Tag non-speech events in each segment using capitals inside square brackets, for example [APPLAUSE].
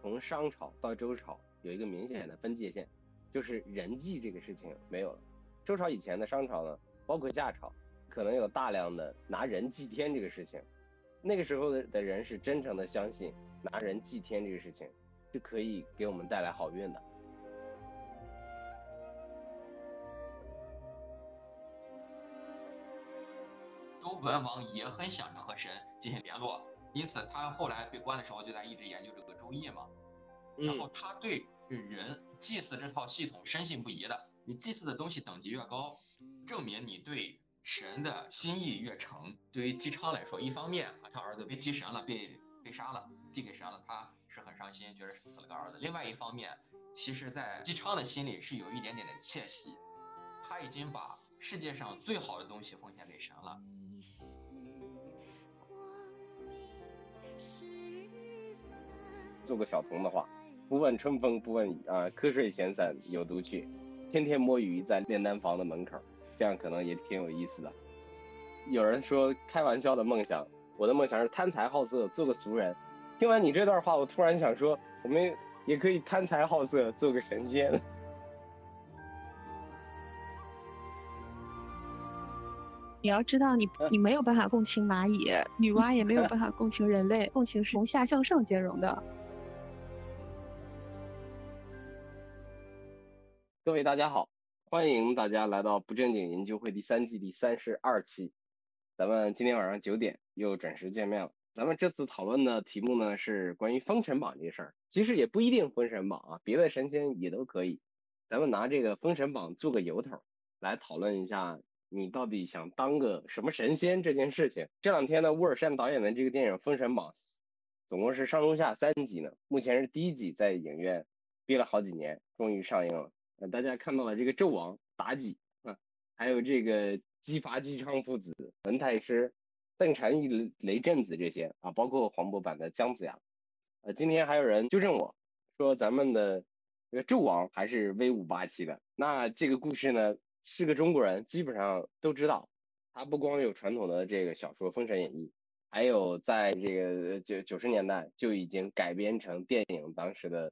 从商朝到周朝有一个明显的分界线，就是人祭这个事情没有了。周朝以前的商朝呢，包括夏朝，可能有大量的拿人祭天这个事情。那个时候的的人是真诚的相信拿人祭天这个事情是可以给我们带来好运的。周文王也很想着和神进行联络，因此他后来被关的时候就在一直研究这个周易嘛。然后他对人祭祀这套系统深信不疑的。你祭祀的东西等级越高，证明你对神的心意越诚。对于姬昌来说，一方面啊，他儿子被祭神了，被被杀了，祭给神了，他是很伤心，觉得死了个儿子。另外一方面，其实，在姬昌的心里是有一点点的窃喜，他已经把世界上最好的东西奉献给神了。做个小童的话，不问春风不问雨啊，瞌睡闲散有独趣，天天摸鱼在炼丹房的门口，这样可能也挺有意思的。有人说开玩笑的梦想，我的梦想是贪财好色做个俗人。听完你这段话，我突然想说，我们也可以贪财好色做个神仙。[LAUGHS] 你要知道，你你没有办法共情蚂蚁，女娲也没有办法共情人类，共情是从下向上兼容的。各位大家好，欢迎大家来到不正经研究会第三季第三十二期，咱们今天晚上九点又准时见面了。咱们这次讨论的题目呢是关于封神榜这事儿，其实也不一定封神榜啊，别的神仙也都可以。咱们拿这个封神榜做个由头，来讨论一下。你到底想当个什么神仙这件事情？这两天呢，乌尔善导演的这个电影《封神榜》，总共是上中下三集呢。目前是第一集在影院憋了好几年，终于上映了。呃，大家看到了这个纣王、妲己啊，还有这个姬发、姬昌父子、文太师、邓婵玉、雷震子这些啊，包括黄渤版的姜子牙。呃，今天还有人纠正我说咱们的这个纣王还是威武霸气的。那这个故事呢？是个中国人，基本上都知道，他不光有传统的这个小说《封神演义》，还有在这个九九十年代就已经改编成电影当时的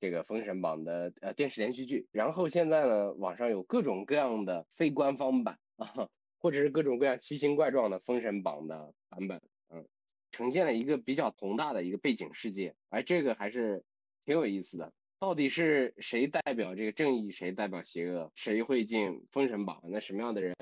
这个《封神榜》的呃电视连续剧。然后现在呢，网上有各种各样的非官方版啊，或者是各种各样奇形怪状的《封神榜》的版本，嗯，呈现了一个比较宏大的一个背景世界，哎，这个还是挺有意思的。到底是谁代表这个正义，谁代表邪恶？谁会进封神榜？那什么样的人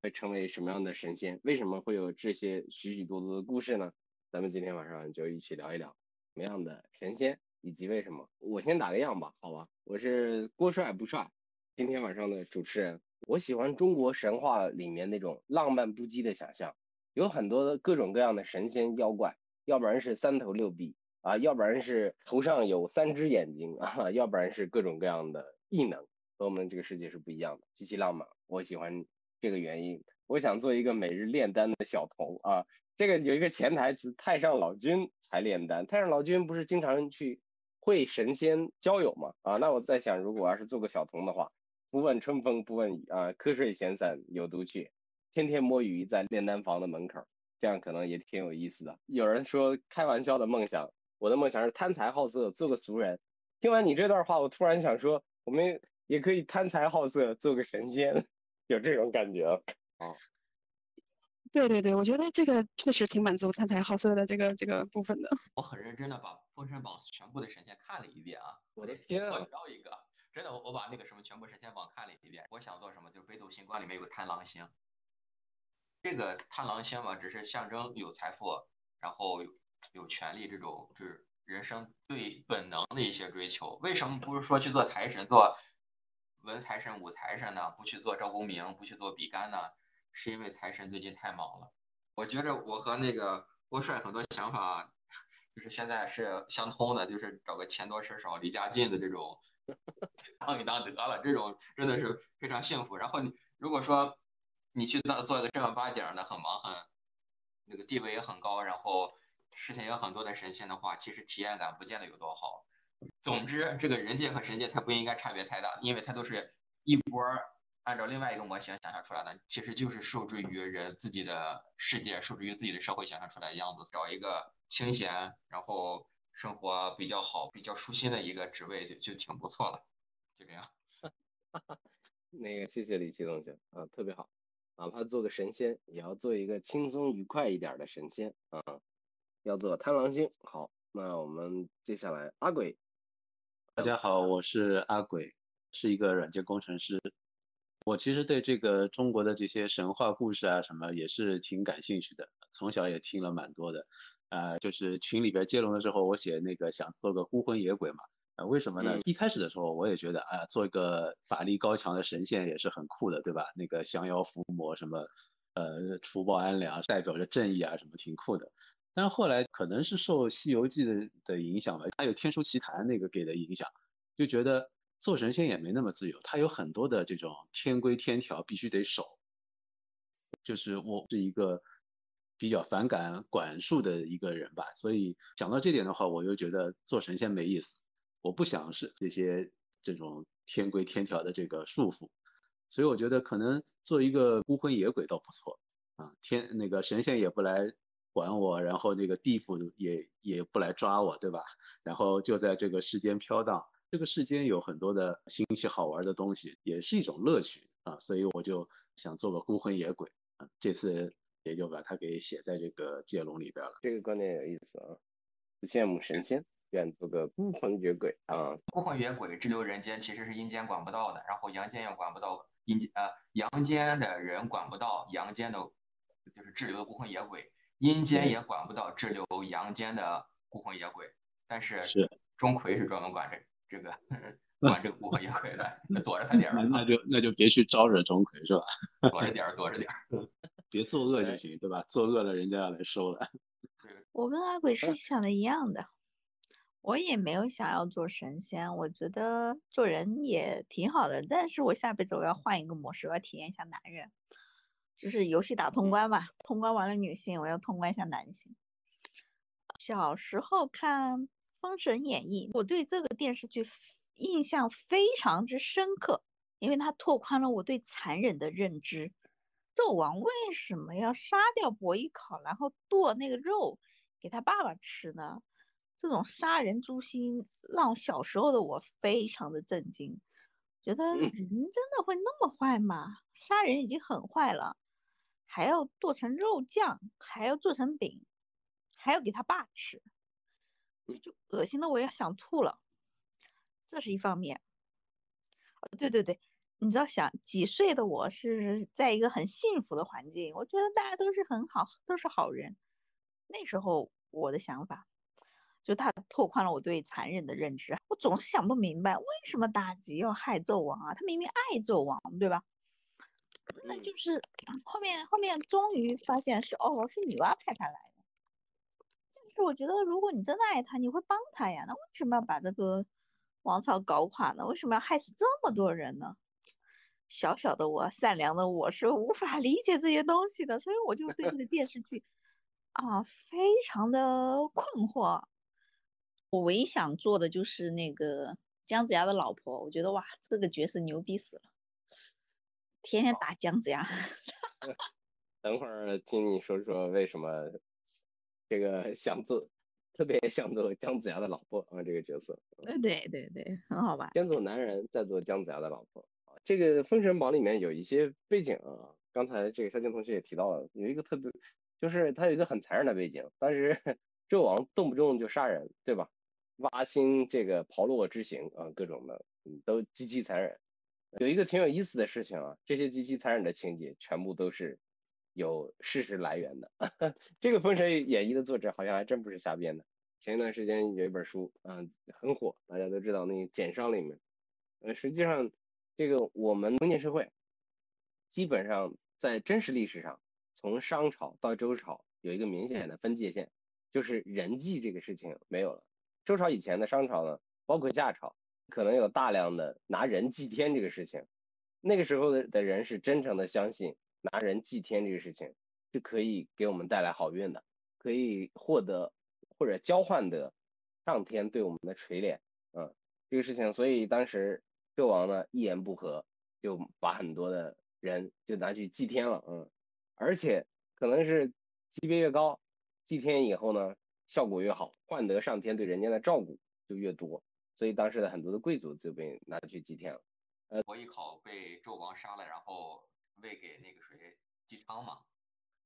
会成为什么样的神仙？为什么会有这些许许多多的故事呢？咱们今天晚上就一起聊一聊什么样的神仙以及为什么。我先打个样吧，好吧？我是郭帅不帅，今天晚上的主持人。我喜欢中国神话里面那种浪漫不羁的想象，有很多的各种各样的神仙妖怪，要不然是三头六臂。啊，要不然是头上有三只眼睛 [LAUGHS] 啊，要不然是各种各样的异能，和我们这个世界是不一样的，极其浪漫。我喜欢这个原因，我想做一个每日炼丹的小童啊。这个有一个潜台词，太上老君才炼丹，太上老君不是经常去会神仙交友吗？啊，那我在想，如果要是做个小童的话，不问春风不问雨啊，瞌睡闲散有独趣，天天摸鱼在炼丹房的门口，这样可能也挺有意思的。有人说开玩笑的梦想。我的梦想是贪财好色做个俗人。听完你这段话，我突然想说，我们也可以贪财好色做个神仙，有这种感觉啊。对对对，我觉得这个确实挺满足贪财好色的这个这个部分的。我很认真的把《封神榜》全部的神仙看了一遍啊。我的天啊！我一个，真的，我我把那个什么全部神仙榜看了一遍。我想做什么？就是北斗星官里面有个贪狼星，这个贪狼星嘛，只是象征有财富，然后。有权利这种就是人生对本能的一些追求，为什么不是说去做财神，做文财神、武财神呢？不去做赵公明，不去做比干呢？是因为财神最近太忙了。我觉着我和那个郭帅很多想法就是现在是相通的，就是找个钱多事少、离家近的这种当一当得了，这种真的是非常幸福。然后你如果说你去当做一个正儿八经的、很忙、很那个地位也很高，然后。事情有很多的神仙的话，其实体验感不见得有多好。总之，这个人界和神界它不应该差别太大，因为它都是一波按照另外一个模型想象出来的，其实就是受制于人自己的世界，受制于自己的社会想象出来的样子。找一个清闲，然后生活比较好、比较舒心的一个职位，就就挺不错了。就这样。[LAUGHS] 那个谢谢李琦同学啊，特别好，哪怕做个神仙，也要做一个轻松愉快一点的神仙啊。要做贪狼星。好，那我们接下来阿鬼。大家好，我是阿鬼，是一个软件工程师。我其实对这个中国的这些神话故事啊什么也是挺感兴趣的，从小也听了蛮多的。啊，就是群里边接龙的时候，我写那个想做个孤魂野鬼嘛。啊，为什么呢？一开始的时候我也觉得，啊，做一个法力高强的神仙也是很酷的，对吧？那个降妖伏魔什么，呃，除暴安良，代表着正义啊什么，挺酷的。但是后来可能是受《西游记》的的影响吧，还有《天书奇谭》那个给的影响，就觉得做神仙也没那么自由，他有很多的这种天规天条必须得守。就是我是一个比较反感管束的一个人吧，所以想到这点的话，我又觉得做神仙没意思。我不想是这些这种天规天条的这个束缚，所以我觉得可能做一个孤魂野鬼倒不错啊，天那个神仙也不来管我，然后那个地府也也不来抓我，对吧？然后就在这个世间飘荡，这个世间有很多的新奇好玩的东西，也是一种乐趣啊，所以我就想做个孤魂野鬼啊，这次也就把它给写在这个接龙里边了。这个观点有意思啊，不羡慕神仙。愿做个孤魂野鬼啊！孤魂野鬼滞留人间，其实是阴间管不到的，然后阳间也管不到阴间，呃，阳间的人管不到阳间的，就是滞留的孤魂野鬼，阴间也管不到滞留阳间的孤魂野鬼。但是钟馗是专门管这 [LAUGHS] 这个管这个孤魂野鬼的，躲着他点 [LAUGHS] 儿。那就那就别去招惹钟馗是吧？[LAUGHS] 躲着点儿，躲着点儿，别作恶就行，对吧？作恶了人家要来收了。我跟阿鬼是想的一样的。我也没有想要做神仙，我觉得做人也挺好的。但是我下辈子我要换一个模式，我要体验一下男人，就是游戏打通关嘛。通关完了女性，我要通关一下男性。小时候看《封神演义》，我对这个电视剧印象非常之深刻，因为它拓宽了我对残忍的认知。纣王为什么要杀掉伯邑考，然后剁那个肉给他爸爸吃呢？这种杀人诛心让小时候的我非常的震惊，觉得人真的会那么坏吗？杀人已经很坏了，还要剁成肉酱，还要做成饼，还要给他爸吃，就恶心的我要想吐了。这是一方面。对对对，你知道想几岁的我是在一个很幸福的环境，我觉得大家都是很好，都是好人。那时候我的想法。就他拓宽了我对残忍的认知，我总是想不明白为什么妲己要害纣王啊？他明明爱纣王，对吧？那就是后面后面终于发现是哦，是女娲派他来的。但是我觉得，如果你真的爱他，你会帮他呀。那为什么要把这个王朝搞垮呢？为什么要害死这么多人呢？小小的我，善良的我是无法理解这些东西的，所以我就对这个电视剧啊非常的困惑。我唯一想做的就是那个姜子牙的老婆，我觉得哇，这个角色牛逼死了，天天打姜子牙。[LAUGHS] [LAUGHS] 等会儿听你说说为什么这个 [LAUGHS] 想做，特别想做姜子牙的老婆啊，这个角色。对对对对，很好吧？先做男人，再做姜子牙的老婆。这个《封神榜》里面有一些背景啊，刚才这个肖静同学也提到了，有一个特别，就是他有一个很残忍的背景，当时 [LAUGHS] 纣王动不动就杀人，对吧？挖心这个炮烙之刑啊，各种的，嗯，都极其残忍。有一个挺有意思的事情啊，这些极其残忍的情节全部都是有事实来源的。[LAUGHS] 这个《封神演义》的作者好像还真不是瞎编的。前一段时间有一本书，嗯，很火，大家都知道那个简商里面，呃，实际上这个我们封建社会基本上在真实历史上，从商朝到周朝有一个明显的分界线，就是人祭这个事情没有了。周朝以前的商朝呢，包括夏朝，可能有大量的拿人祭天这个事情。那个时候的的人是真诚的相信拿人祭天这个事情是可以给我们带来好运的，可以获得或者交换的上天对我们的垂怜。嗯，这个事情，所以当时纣王呢一言不合就把很多的人就拿去祭天了。嗯，而且可能是级别越高，祭天以后呢。效果越好，换得上天对人间的照顾就越多，所以当时的很多的贵族就被拿去祭天了。呃伯邑考被纣王杀了，然后喂给那个谁姬昌嘛，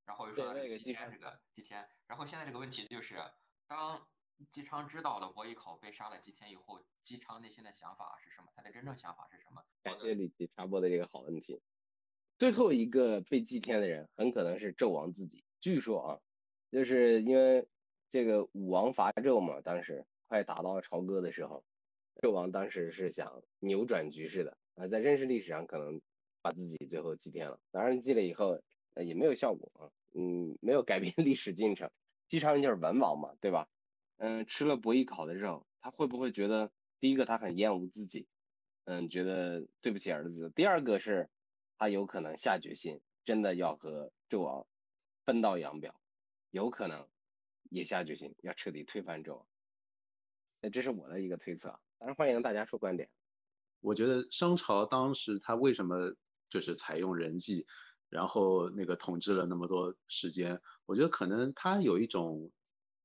然后又说姬天这个祭天，然后现在这个问题就是，当姬昌知道了伯邑考被杀了祭天以后，姬昌内心的想法是什么？他的真正想法是什么？感谢李琦插播的这个好问题。最后一个被祭天的人很可能是纣王自己。据说啊，就是因为这个武王伐纣嘛，当时快打到朝歌的时候，纣王当时是想扭转局势的。啊，在真实历史上可能把自己最后祭天了，当然祭了以后呃也没有效果啊，嗯，没有改变 [LAUGHS] 历史进程。姬昌就是文王嘛，对吧？嗯，吃了伯邑考的肉，他会不会觉得第一个他很厌恶自己，嗯，觉得对不起儿子；第二个是他有可能下决心真的要和纣王分道扬镳，有可能也下决心要彻底推翻纣王。那这是我的一个推测，当然欢迎大家说观点。我觉得商朝当时他为什么就是采用人祭，然后那个统治了那么多时间？我觉得可能他有一种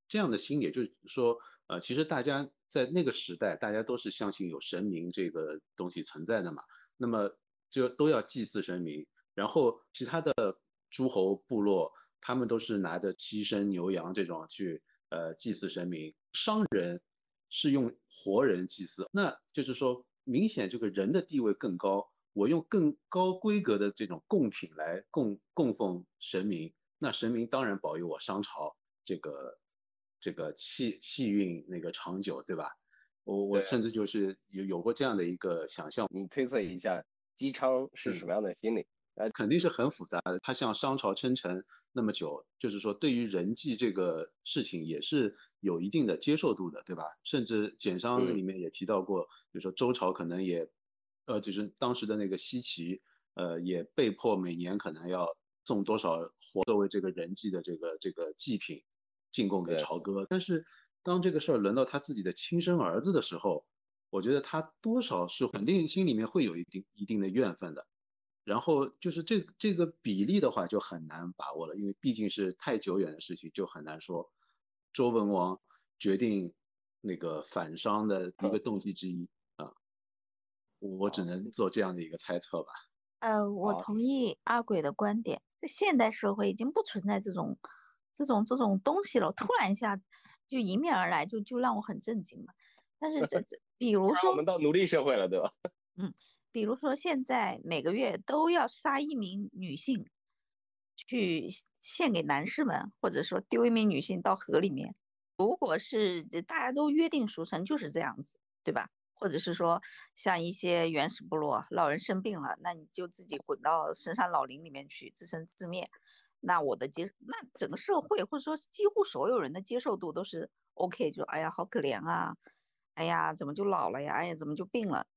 这样的心理，就是说，呃，其实大家在那个时代，大家都是相信有神明这个东西存在的嘛，那么就都要祭祀神明。然后其他的诸侯部落，他们都是拿着鸡生牛羊这种去呃祭祀神明。商人是用活人祭祀，那就是说。明显这个人的地位更高，我用更高规格的这种贡品来供供奉神明，那神明当然保佑我商朝这个这个气气运那个长久，对吧？我我甚至就是有有过这样的一个想象，你推测一下姬昌是什么样的心理？呃，肯定是很复杂的。他向商朝称臣那么久，就是说对于人际这个事情也是有一定的接受度的，对吧？甚至简章里面也提到过，比如说周朝可能也，呃，就是当时的那个西岐，呃，也被迫每年可能要送多少活作为这个人祭的这个这个祭品进贡给朝歌。但是当这个事儿轮到他自己的亲生儿子的时候，我觉得他多少是肯定心里面会有一定一定的怨愤的。然后就是这这个比例的话就很难把握了，因为毕竟是太久远的事情，就很难说。周文王决定那个反商的一个动机之一啊，我只能做这样的一个猜测吧。呃，我同意阿鬼的观点，在现代社会已经不存在这种这种这种东西了，突然一下就迎面而来，就就让我很震惊了。但是这 [LAUGHS] 这，比如说我们到奴隶社会了，对吧？[LAUGHS] 嗯。比如说，现在每个月都要杀一名女性，去献给男士们，或者说丢一名女性到河里面。如果是大家都约定俗成就是这样子，对吧？或者是说，像一些原始部落，老人生病了，那你就自己滚到深山老林里面去自生自灭。那我的接，那整个社会或者说几乎所有人的接受度都是 OK，就哎呀好可怜啊，哎呀怎么就老了呀，哎呀怎么就病了？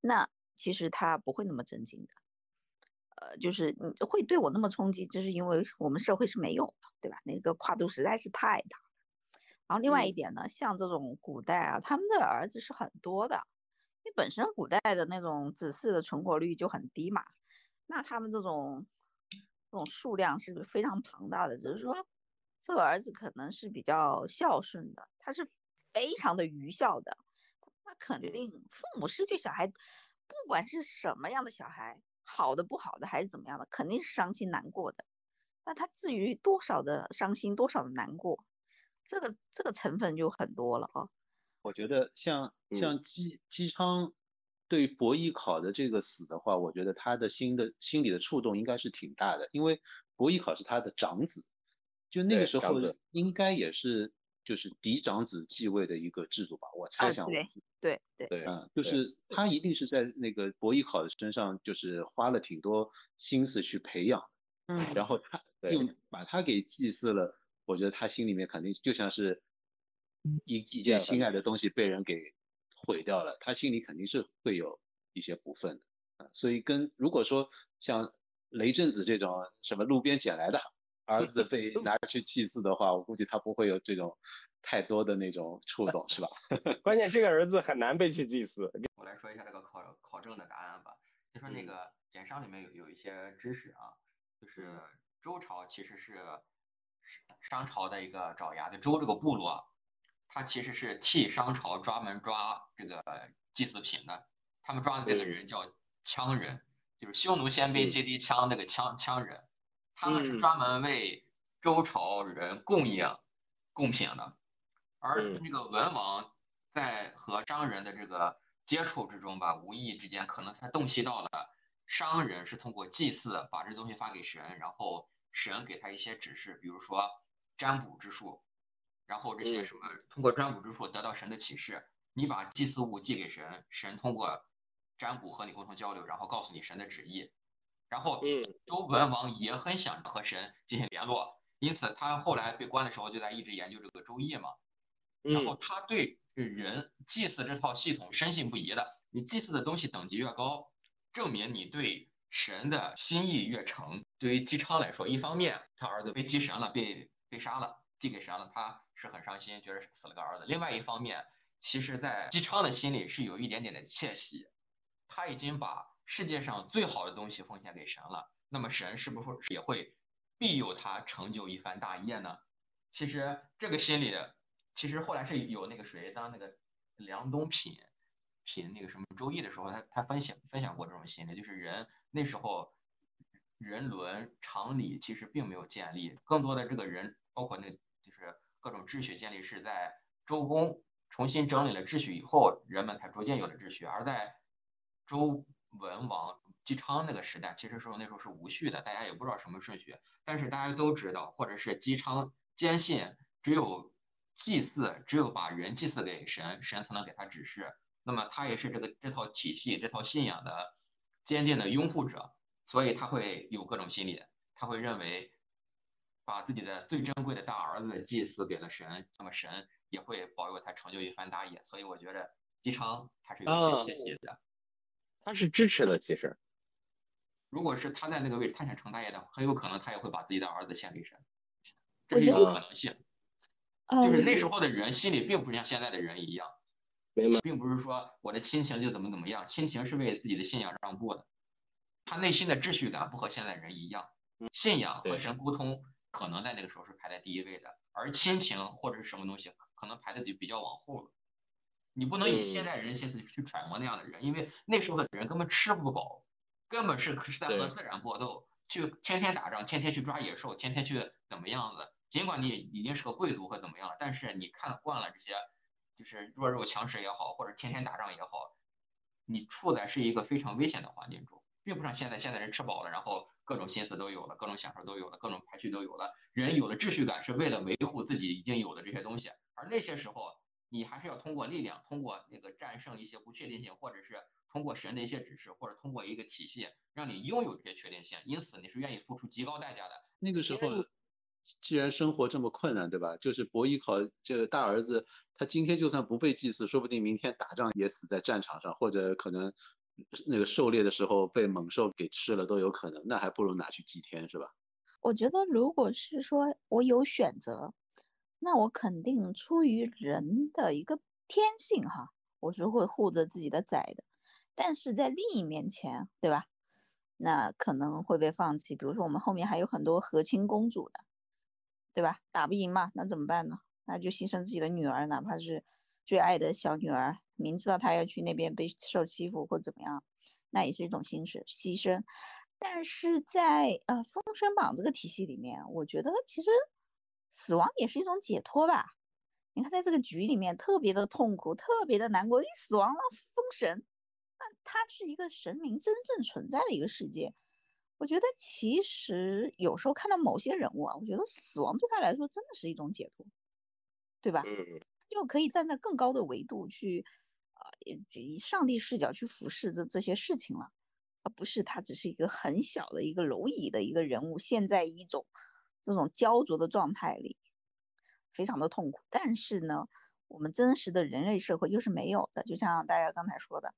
那。其实他不会那么震惊的，呃，就是你会对我那么冲击，就是因为我们社会是没有的，对吧？那个跨度实在是太大。然后另外一点呢，像这种古代啊，他们的儿子是很多的，本身古代的那种子嗣的存活率就很低嘛，那他们这种这种数量是非常庞大的。只是说这个儿子可能是比较孝顺的，他是非常的愚孝的，那肯定父母失去小孩。不管是什么样的小孩，好的不好的还是怎么样的，肯定是伤心难过的。那他至于多少的伤心，多少的难过，这个这个成分就很多了啊。我觉得像像姬姬昌对伯邑考的这个死的话，我觉得他的心的心理的触动应该是挺大的，因为伯邑考是他的长子，就那个时候应该也是。就是嫡长子继位的一个制度吧，我猜想。对对对对，嗯，就是他一定是在那个伯邑考的身上，就是花了挺多心思去培养，嗯，然后他用把他给祭祀了，我觉得他心里面肯定就像是一一件心爱的东西被人给毁掉了，他心里肯定是会有一些不忿的，啊，所以跟如果说像雷震子这种什么路边捡来的。儿子 [LAUGHS] 被拿去祭祀的话，我估计他不会有这种太多的那种触动，是吧？[LAUGHS] 关键这个儿子很难被去祭祀。我来说一下这个考考证的答案吧。就说那个简商里面有有一些知识啊，就是周朝其实是商朝的一个爪牙就周这个部落，他其实是替商朝专门抓这个祭祀品的。他们抓的这个人叫羌人，就是匈奴鲜卑接地羌那个羌羌人，他们是专门为周朝人供应贡品的。而那个文王在和商人的这个接触之中吧，无意之间可能他洞悉到了商人是通过祭祀把这东西发给神，然后神给他一些指示，比如说占卜之术，然后这些什么通过占卜之术得到神的启示，你把祭祀物寄给神，神通过占卜和你沟通交流，然后告诉你神的旨意。然后周文王也很想和神进行联络，因此他后来被关的时候就在一直研究这个周易嘛。然后他对人祭祀这套系统深信不疑的，你祭祀的东西等级越高，证明你对神的心意越诚。对于姬昌来说，一方面他儿子被祭神了，被被杀了，递给神了，他是很伤心，觉得死了个儿子。另外一方面，其实在姬昌的心里是有一点点的窃喜，他已经把世界上最好的东西奉献给神了，那么神是不是也会庇佑他成就一番大业呢？其实这个心理。其实后来是有那个谁当那个梁东品品那个什么周易的时候，他他分享分享过这种心理，就是人那时候人伦常理其实并没有建立，更多的这个人包括那各种秩序建立是在周公重新整理了秩序以后，人们才逐渐有了秩序，而在周文王姬昌那个时代，其实说那时候是无序的，大家也不知道什么顺序，但是大家都知道，或者是姬昌坚信只有。祭祀只有把人祭祀给神，神才能给他指示。那么他也是这个这套体系、这套信仰的坚定的拥护者，所以他会有各种心理，他会认为把自己的最珍贵的大儿子祭祀给了神，那么神也会保佑他成就一番大业。所以我觉得姬昌他是有一些窃喜的，他是支持的。其实，如果是他在那个位置，他想成大业的，很有可能他也会把自己的儿子献给神，这是一个可能性。就是那时候的人心里并不像现在的人一样，并不是说我的亲情就怎么怎么样，亲情是为自己的信仰让步的，他内心的秩序感不和现在人一样，信仰和神沟通可能在那个时候是排在第一位的，而亲情或者是什么东西可能排的就比较往后了。你不能以现代人心思去揣摩那样的人，因为那时候的人根本吃不饱，根本是是在和自然搏斗，去天天打仗，天天去抓野兽，天天去怎么样子。尽管你已经是个贵族或怎么样了，但是你看惯了这些，就是弱肉强食也好，或者天天打仗也好，你处在是一个非常危险的环境中，并不像现在，现在人吃饱了，然后各种心思都有了，各种享受都有了，各种排序都有了，人有了秩序感是为了维护自己已经有的这些东西，而那些时候你还是要通过力量，通过那个战胜一些不确定性，或者是通过神的一些指示，或者通过一个体系让你拥有这些确定性，因此你是愿意付出极高代价的。那个时候。既然生活这么困难，对吧？就是伯邑考这个大儿子，他今天就算不被祭祀，说不定明天打仗也死在战场上，或者可能那个狩猎的时候被猛兽给吃了都有可能。那还不如拿去祭天，是吧？我觉得，如果是说我有选择，那我肯定出于人的一个天性哈，我是会护着自己的崽的。但是在利益面前，对吧？那可能会被放弃。比如说，我们后面还有很多和亲公主的。对吧？打不赢嘛，那怎么办呢？那就牺牲自己的女儿，哪怕是最爱的小女儿，明知道他要去那边被受欺负或怎么样，那也是一种牺牲。牺牲。但是在呃《封神榜》这个体系里面，我觉得其实死亡也是一种解脱吧。你看，在这个局里面特别的痛苦，特别的难过，因为死亡了，封神，那它是一个神明真正存在的一个世界。我觉得其实有时候看到某些人物啊，我觉得死亡对他来说真的是一种解脱，对吧？嗯，就可以站在更高的维度去，啊，以上帝视角去俯视这这些事情了，而不是他只是一个很小的一个蝼蚁的一个人物，陷在一种这种焦灼的状态里，非常的痛苦。但是呢，我们真实的人类社会又是没有的，就像大家刚才说的。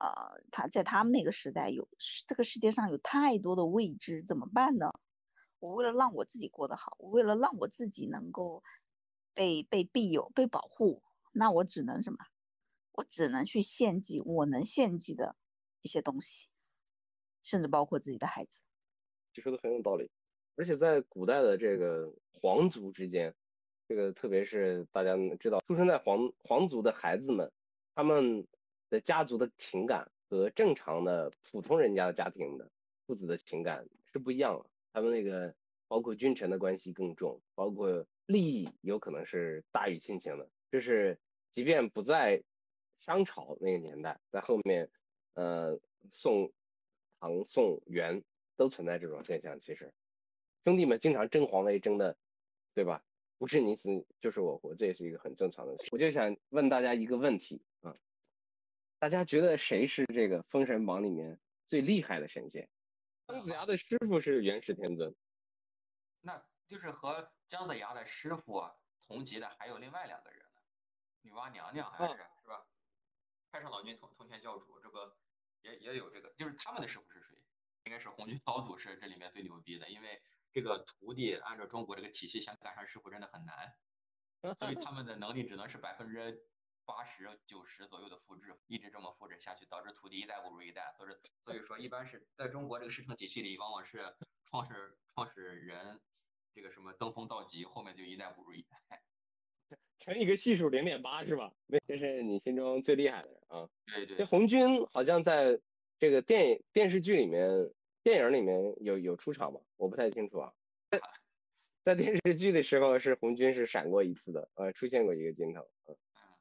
呃，他在他们那个时代有这个世界上有太多的未知，怎么办呢？我为了让我自己过得好，我为了让我自己能够被被庇佑、被保护，那我只能什么？我只能去献祭我能献祭的一些东西，甚至包括自己的孩子。这说的很有道理。而且在古代的这个皇族之间，这个特别是大家知道，出生在皇皇族的孩子们，他们的家族的情感和正常的普通人家的家庭的父子的情感是不一样的。他们那个包括君臣的关系更重，包括利益有可能是大于亲情的。就是即便不在商朝那个年代，在后面，呃，宋、唐、宋、元都存在这种现象。其实兄弟们经常争皇位争的，对吧？不是你死就是我活，这也是一个很正常的。我就想问大家一个问题啊，大家觉得谁是这个《封神榜》里面最厉害的神仙？姜子牙的师傅是元始天尊，那就是和姜子牙的师傅同级的还有另外两个人呢，女娲娘娘还是？太上老君通通天教主这个也也有这个，就是他们的师傅是谁？应该是红军老祖是这里面最牛逼的，因为这个徒弟按照中国这个体系想赶上师傅真的很难，[LAUGHS] 所以他们的能力只能是百分之八十九十左右的复制，一直这么复制下去，导致徒弟一代不如一代，所以所以说一般是在中国这个师承体系里，往往是创始创始人这个什么登峰造极，后面就一代不如一代。乘一个系数零点八是吧？那这是你心中最厉害的人啊。对对。这红军好像在这个电影电视剧里面、电影里面有有出场吗？我不太清楚啊。在电视剧的时候是红军是闪过一次的，呃，出现过一个镜头。嗯。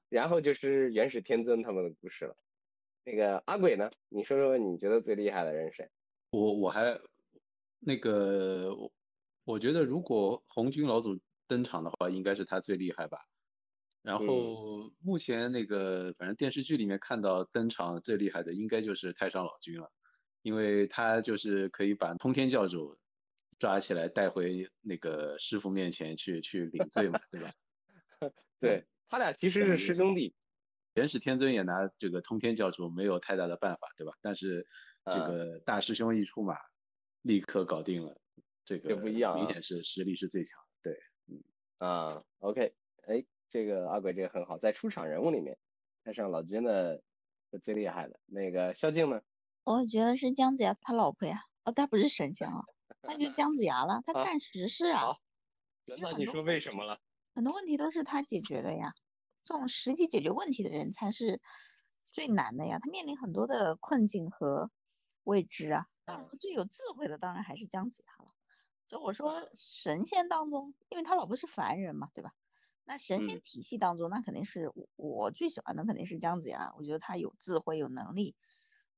然后就是元始天尊他们的故事了。那个阿鬼呢？你说说你觉得最厉害的人是谁？我我还那个我我觉得如果红军老祖登场的话，应该是他最厉害吧。然后目前那个反正电视剧里面看到登场最厉害的应该就是太上老君了，因为他就是可以把通天教主抓起来带回那个师傅面前去去领罪嘛，对吧？[LAUGHS] 对他俩其实是师兄弟，元始天尊也拿这个通天教主没有太大的办法，对吧？但是这个大师兄一出马，立刻搞定了，这个不一样，明显是实力是最强啊，OK，哎。这个阿鬼这个很好，在出场人物里面，太上老君的是最厉害的。那个萧敬呢？我觉得是姜子牙他老婆呀。哦，他不是神仙啊，那就是姜子牙了。他干实事啊。好，那你说为什么了？很多问题都是他解决的呀。这种实际解决问题的人才是最难的呀。他面临很多的困境和未知啊。当然，最有智慧的当然还是姜子牙了。就我说神仙当中，因为他老婆是凡人嘛，对吧？那神仙体系当中，那肯定是我最喜欢的，肯定是姜子牙。我觉得他有智慧，有能力，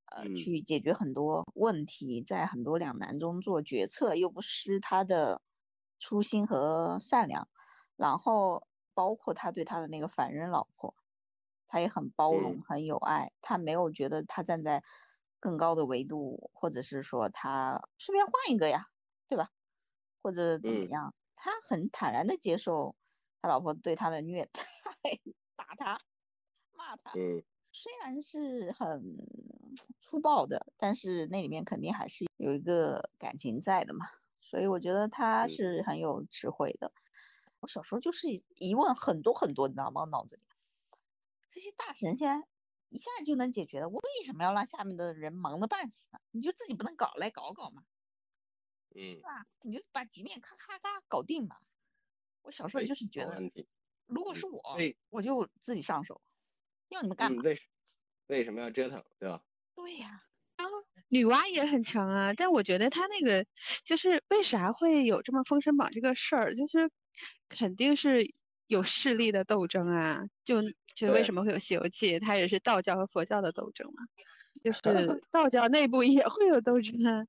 呃，去解决很多问题，在很多两难中做决策，又不失他的初心和善良。然后包括他对他的那个凡人老婆，他也很包容，很有爱。他没有觉得他站在更高的维度，或者是说他顺便换一个呀，对吧？或者怎么样？他很坦然的接受。他老婆对他的虐待，[LAUGHS] 打他，骂他，嗯，虽然是很粗暴的，但是那里面肯定还是有一个感情在的嘛，所以我觉得他是很有智慧的。我小时候就是疑问很多很多，你知道吗？脑子里这些大神仙一下就能解决的，为什么要让下面的人忙得半死呢？你就自己不能搞来搞搞嘛，嗯，是吧？你就把局面咔咔咔搞定吧。我小时候就是觉得，如果是我，我就自己上手，要你们干嘛？为为什么要折腾，对吧？对呀，啊，女娲也很强啊，但我觉得她那个就是为啥会有这么封神榜这个事儿，就是肯定是有势力的斗争啊，就就为什么会有西游记，它也是道教和佛教的斗争嘛，就是 [LAUGHS] 道教内部也会有斗争啊。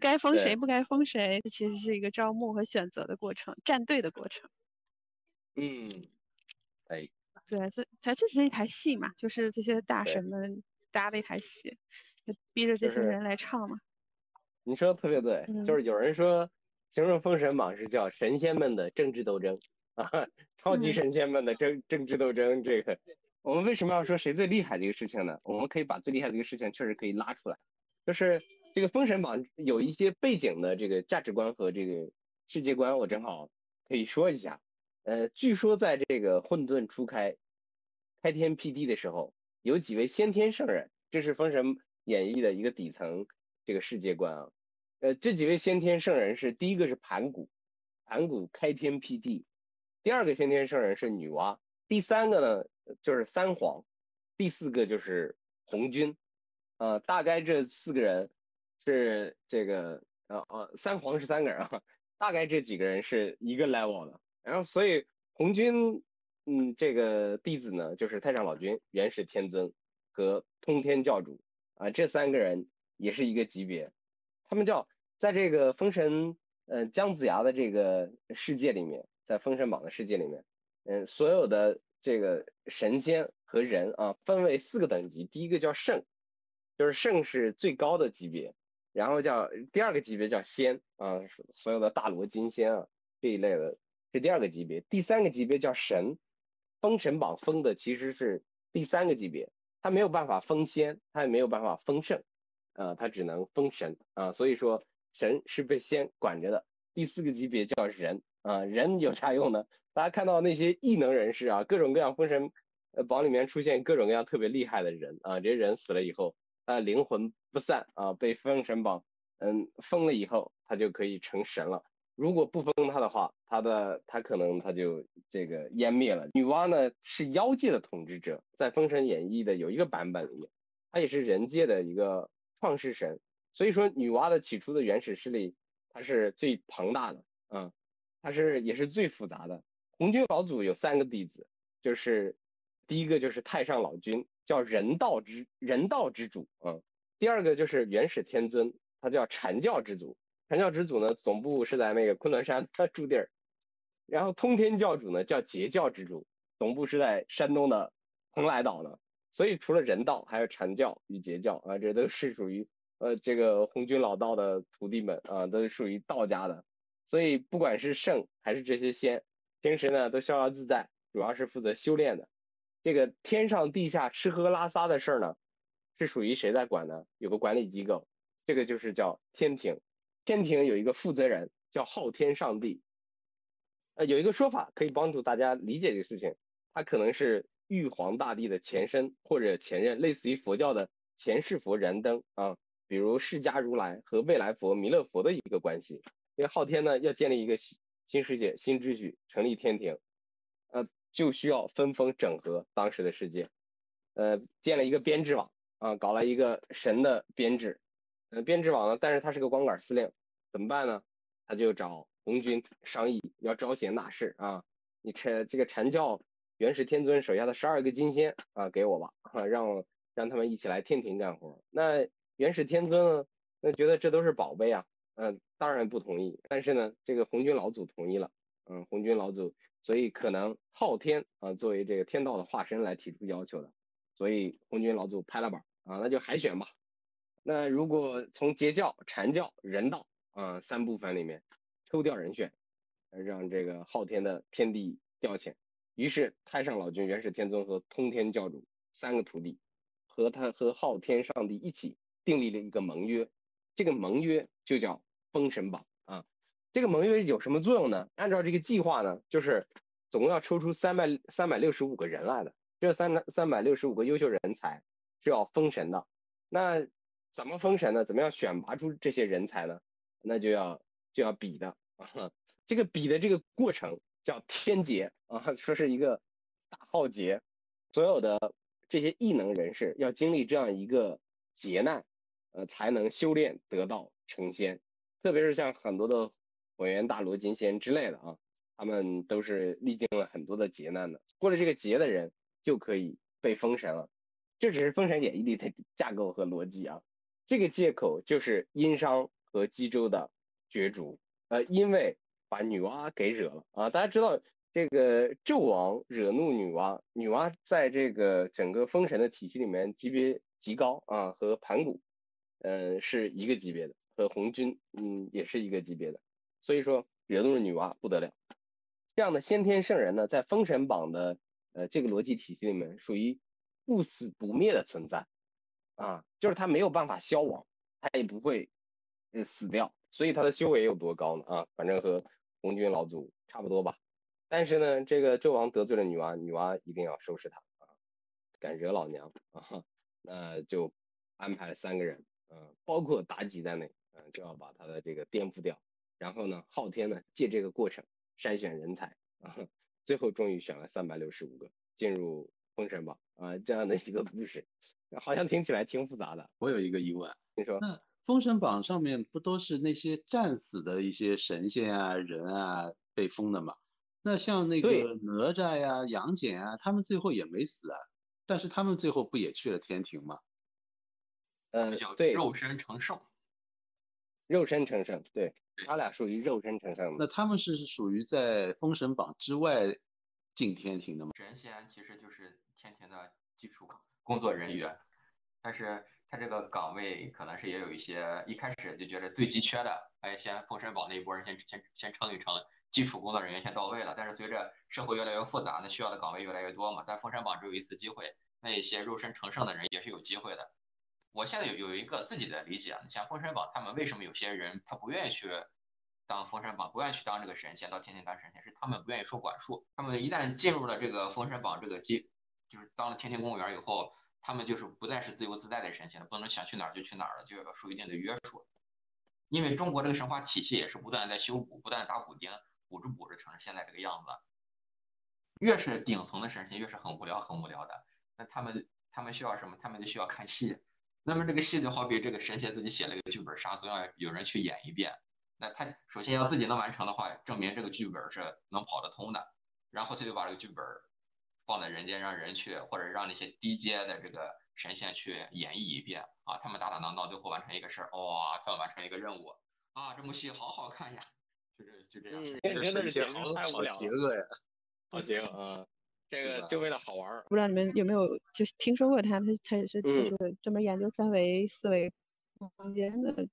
该封谁不该封谁，其实是一个招募和选择的过程，站队的过程。嗯，哎，对，这它就是一台戏嘛，就是这些大神们搭的一台戏，就逼着这些人来唱嘛。你说的特别对，就是有人说形容《封神榜》是叫神仙们的政治斗争啊，[LAUGHS] 超级神仙们的政政治斗争。这个我们为什么要说谁最厉害这个事情呢？我们可以把最厉害的一个事情确实可以拉出来，就是。这个封神榜有一些背景的这个价值观和这个世界观，我正好可以说一下。呃，据说在这个混沌初开、开天辟地的时候，有几位先天圣人，这是封神演义的一个底层这个世界观啊。呃，这几位先天圣人是第一个是盘古，盘古开天辟地；第二个先天圣人是女娲；第三个呢就是三皇；第四个就是红军。呃，大概这四个人是这个呃呃三皇是三个人啊，大概这几个人是一个 level 的。然后所以红军嗯这个弟子呢就是太上老君、元始天尊和通天教主啊，这三个人也是一个级别。他们叫在这个封神呃姜子牙的这个世界里面，在封神榜的世界里面，嗯，所有的这个神仙和人啊分为四个等级，第一个叫圣。就是圣是最高的级别，然后叫第二个级别叫仙啊，所有的大罗金仙啊这一类的是第二个级别，第三个级别叫神，封神榜封的其实是第三个级别，他没有办法封仙，他也没有办法封圣，啊，他只能封神啊，所以说神是被仙管着的。第四个级别叫人啊，人有啥用呢？大家看到那些异能人士啊，各种各样封神榜里面出现各种各样特别厉害的人啊，这些人死了以后。他的灵魂不散啊，被封神榜嗯封了以后，他就可以成神了。如果不封他的话，他的他可能他就这个湮灭了。女娲呢是妖界的统治者，在《封神演义》的有一个版本里面，她也是人界的一个创世神。所以说，女娲的起初的原始势力，它是最庞大的啊，它是也是最复杂的。红军老祖有三个弟子，就是第一个就是太上老君。叫人道之人道之主啊，第二个就是元始天尊，他叫禅教之祖，禅教之祖呢总部是在那个昆仑山他驻地儿，然后通天教主呢叫截教之主，总部是在山东的蓬莱岛呢，所以除了人道，还有禅教与截教啊，这都是属于呃这个红军老道的徒弟们啊，都是属于道家的，所以不管是圣还是这些仙，平时呢都逍遥自在，主要是负责修炼的。这个天上地下吃喝拉撒的事儿呢，是属于谁在管呢？有个管理机构，这个就是叫天庭。天庭有一个负责人叫昊天上帝。呃，有一个说法可以帮助大家理解这个事情，他可能是玉皇大帝的前身或者前任，类似于佛教的前世佛燃灯啊，比如释迦如来和未来佛弥勒佛的一个关系。因为昊天呢要建立一个新世界、新秩序，成立天庭。呃。就需要分封整合当时的世界，呃，建了一个编制网啊，搞了一个神的编制，呃，编制网呢，但是他是个光杆司令，怎么办呢？他就找红军商议，要招贤纳士啊，你禅这个禅教元始天尊手下的十二个金仙啊，给我吧，啊，让让他们一起来天庭干活。那元始天尊呢，那觉得这都是宝贝啊，嗯，当然不同意，但是呢，这个红军老祖同意了，嗯，红军老祖。所以可能昊天啊作为这个天道的化身来提出要求的，所以红军老祖拍了板啊，那就海选吧。那如果从截教、禅教、人道啊三部分里面抽调人选，让这个昊天的天地调遣。于是太上老君、元始天尊和通天教主三个徒弟和他和昊天上帝一起订立了一个盟约，这个盟约就叫封神榜啊。这个盟约有什么作用呢？按照这个计划呢，就是总共要抽出三百三百六十五个人来的，这三三百六十五个优秀人才是要封神的。那怎么封神呢？怎么样选拔出这些人才呢？那就要就要比的啊，这个比的这个过程叫天劫啊，说是一个大浩劫，所有的这些异能人士要经历这样一个劫难，呃，才能修炼得道成仙。特别是像很多的。混元大罗金仙之类的啊，他们都是历经了很多的劫难的，过了这个劫的人就可以被封神了。这只是《封神演义》里的架构和逻辑啊。这个借口就是殷商和姬周的角逐，呃，因为把女娲给惹了啊。大家知道这个纣王惹怒女娲，女娲在这个整个封神的体系里面级别极高啊，和盘古，嗯，是一个级别的，和红军，嗯，也是一个级别的。所以说惹怒了女娲不得了，这样的先天圣人呢，在封神榜的呃这个逻辑体系里面，属于不死不灭的存在啊，就是他没有办法消亡，他也不会呃死掉，所以他的修为有多高呢啊？反正和红军老祖差不多吧。但是呢，这个纣王得罪了女娲，女娲一定要收拾他啊，敢惹老娘啊，那就安排了三个人，嗯，包括妲己在内，嗯，就要把它的这个颠覆掉。然后呢，昊天呢借这个过程筛选人才啊，最后终于选了三百六十五个进入封神榜啊这样的一个故事，好像听起来挺复杂的。我有一个疑问，你说？那封神榜上面不都是那些战死的一些神仙啊、人啊被封的吗？那像那个哪吒呀、杨戬啊，他们最后也没死啊，但是他们最后不也去了天庭吗？呃，对，肉身成圣，肉身成圣，对他俩属于肉身成圣。那他们是属于在封神榜之外进天庭的吗？神仙其实就是天庭的基础工作人员，但是他这个岗位可能是也有一些一开始就觉得最急缺的，哎，先封神榜那一波人先先先撑一撑，基础工作人员先到位了。但是随着社会越来越复杂，那需要的岗位越来越多嘛。但封神榜只有一次机会，那一些肉身成圣的人也是有机会的。我现在有有一个自己的理解，你像封神榜，他们为什么有些人他不愿意去当封神榜，不愿意去当这个神仙，到天庭当神仙，是他们不愿意受管束。他们一旦进入了这个封神榜这个机，就是当了天庭公务员以后，他们就是不再是自由自在的神仙了，不能想去哪儿就去哪儿了，就要受一定的约束。因为中国这个神话体系也是不断在修补，不断打补丁，补着补着成了现在这个样子。越是顶层的神仙，越是很无聊很无聊的。那他们他们需要什么？他们就需要看戏。那么这个戏就好比这个神仙自己写了一个剧本杀，总要有人去演一遍。那他首先要自己能完成的话，证明这个剧本是能跑得通的。然后他就把这个剧本放在人间，让人去或者让那些低阶的这个神仙去演绎一遍啊。他们打打闹闹，最后完成一个事儿，哇，他们完成一个任务啊，这部戏好好看呀，就是就这样。这神仙好好邪恶呀，[LAUGHS] 好邪恶啊。这个就为了好玩儿，不知道你们有没有就是听说过他？他他也是就是专门研究三维、四维空间的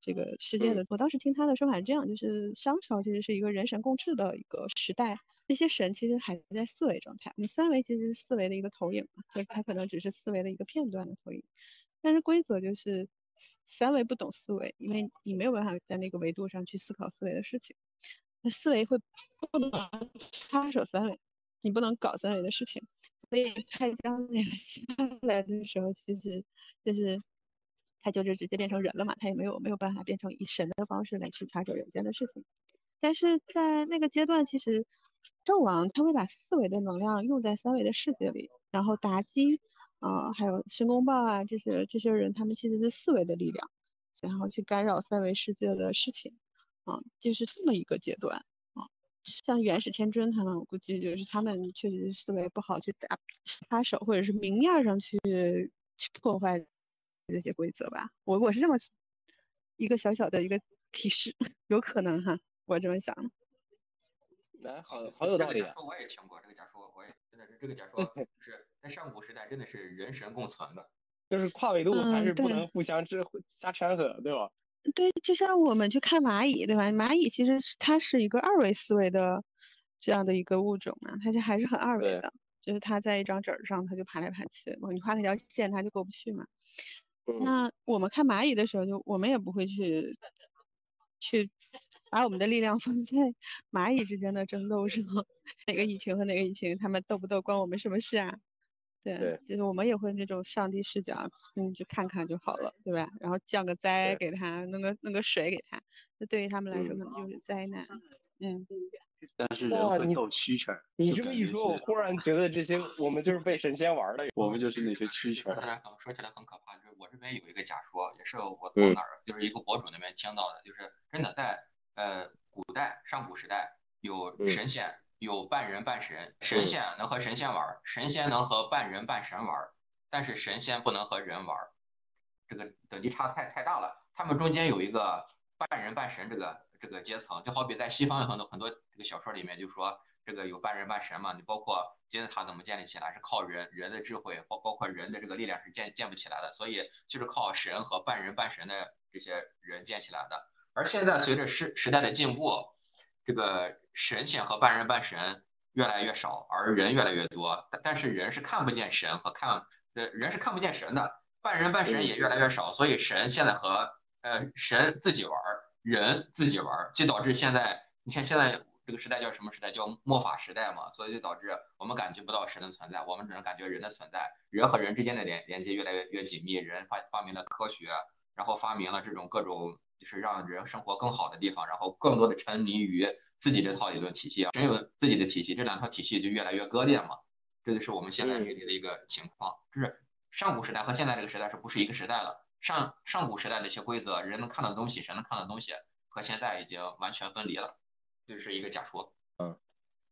这个世界的。我当时听他的说法是这样，就是商朝其实是一个人神共治的一个时代，那些神其实还在四维状态，你三维其实是四维的一个投影嘛，就是它可能只是四维的一个片段的投影，但是规则就是三维不懂四维，因为你没有办法在那个维度上去思考四维的事情，那四维会不能插手三维。你不能搞三维的事情，所以太将那个下来的时候，其实就是他就是直接变成人了嘛，他也没有没有办法变成以神的方式来去插手人间的事情。但是在那个阶段，其实纣王他会把四维的能量用在三维的世界里，然后妲己啊，还有申公豹啊这些这些人，他们其实是四维的力量，然后去干扰三维世界的事情啊，就是这么一个阶段。像元始天尊他们，我估计就是他们确实思维不好，去打插手，或者是明面上去去破坏这些规则吧。我我是这么一个小小的一个提示，有可能哈，我这么想。来，好好有道理。说我也听过这个假说，我也真的是这个假说 [LAUGHS] 是在上古时代真的是人神共存的，就是跨纬度还是不能互相之瞎掺和，对吧？对，就像我们去看蚂蚁，对吧？蚂蚁其实是它是一个二维思维的这样的一个物种嘛，它就还是很二维的，就是它在一张纸上，它就爬来爬去，你画那条线，它就过不去嘛。那我们看蚂蚁的时候，就我们也不会去去把我们的力量 [LAUGHS] 放在蚂蚁之间的争斗上，[LAUGHS] 哪个蚁群和哪个蚁群，他们斗不斗关我们什么事啊？对，就是我们也会那种上帝视角，嗯，就看看就好了，对吧？然后降个灾给他，弄个弄个水给他，那对于他们来说可能就是灾难。嗯。但是人会斗蛐蛐儿。你这么一说，我忽然觉得这些我们就是被神仙玩的。我们就是那些蛐蛐儿。说起来很说起来很可怕，就是我这边有一个假说，也是我从哪儿，就是一个博主那边听到的，就是真的在呃古代上古时代有神仙。有半人半神，神仙能和神仙玩，神仙能和半人半神玩，但是神仙不能和人玩，这个等级差太太大了。他们中间有一个半人半神这个这个阶层，就好比在西方有很多很多这个小说里面就说这个有半人半神嘛，你包括金字塔怎么建立起来是靠人人的智慧，包包括人的这个力量是建建不起来的，所以就是靠神和半人半神的这些人建起来的。而现在随着时时代的进步。这个神仙和半人半神越来越少，而人越来越多。但是人是看不见神和看呃人是看不见神的，半人半神也越来越少。所以神现在和呃神自己玩，人自己玩，就导致现在你看现在这个时代叫什么时代？叫末法时代嘛。所以就导致我们感觉不到神的存在，我们只能感觉人的存在。人和人之间的连连接越来越越紧密，人发发明了科学，然后发明了这种各种就是让人生活更好的地方，然后更多的沉迷于自己这套理论体系啊，神有自己的体系，这两套体系就越来越割裂嘛。这就是我们现在这里的一个情况，就是上古时代和现在这个时代是不是一个时代了？上上古时代的一些规则，人能看到的东西，神能看到的东西，和现在已经完全分离了，这是一个假说。嗯，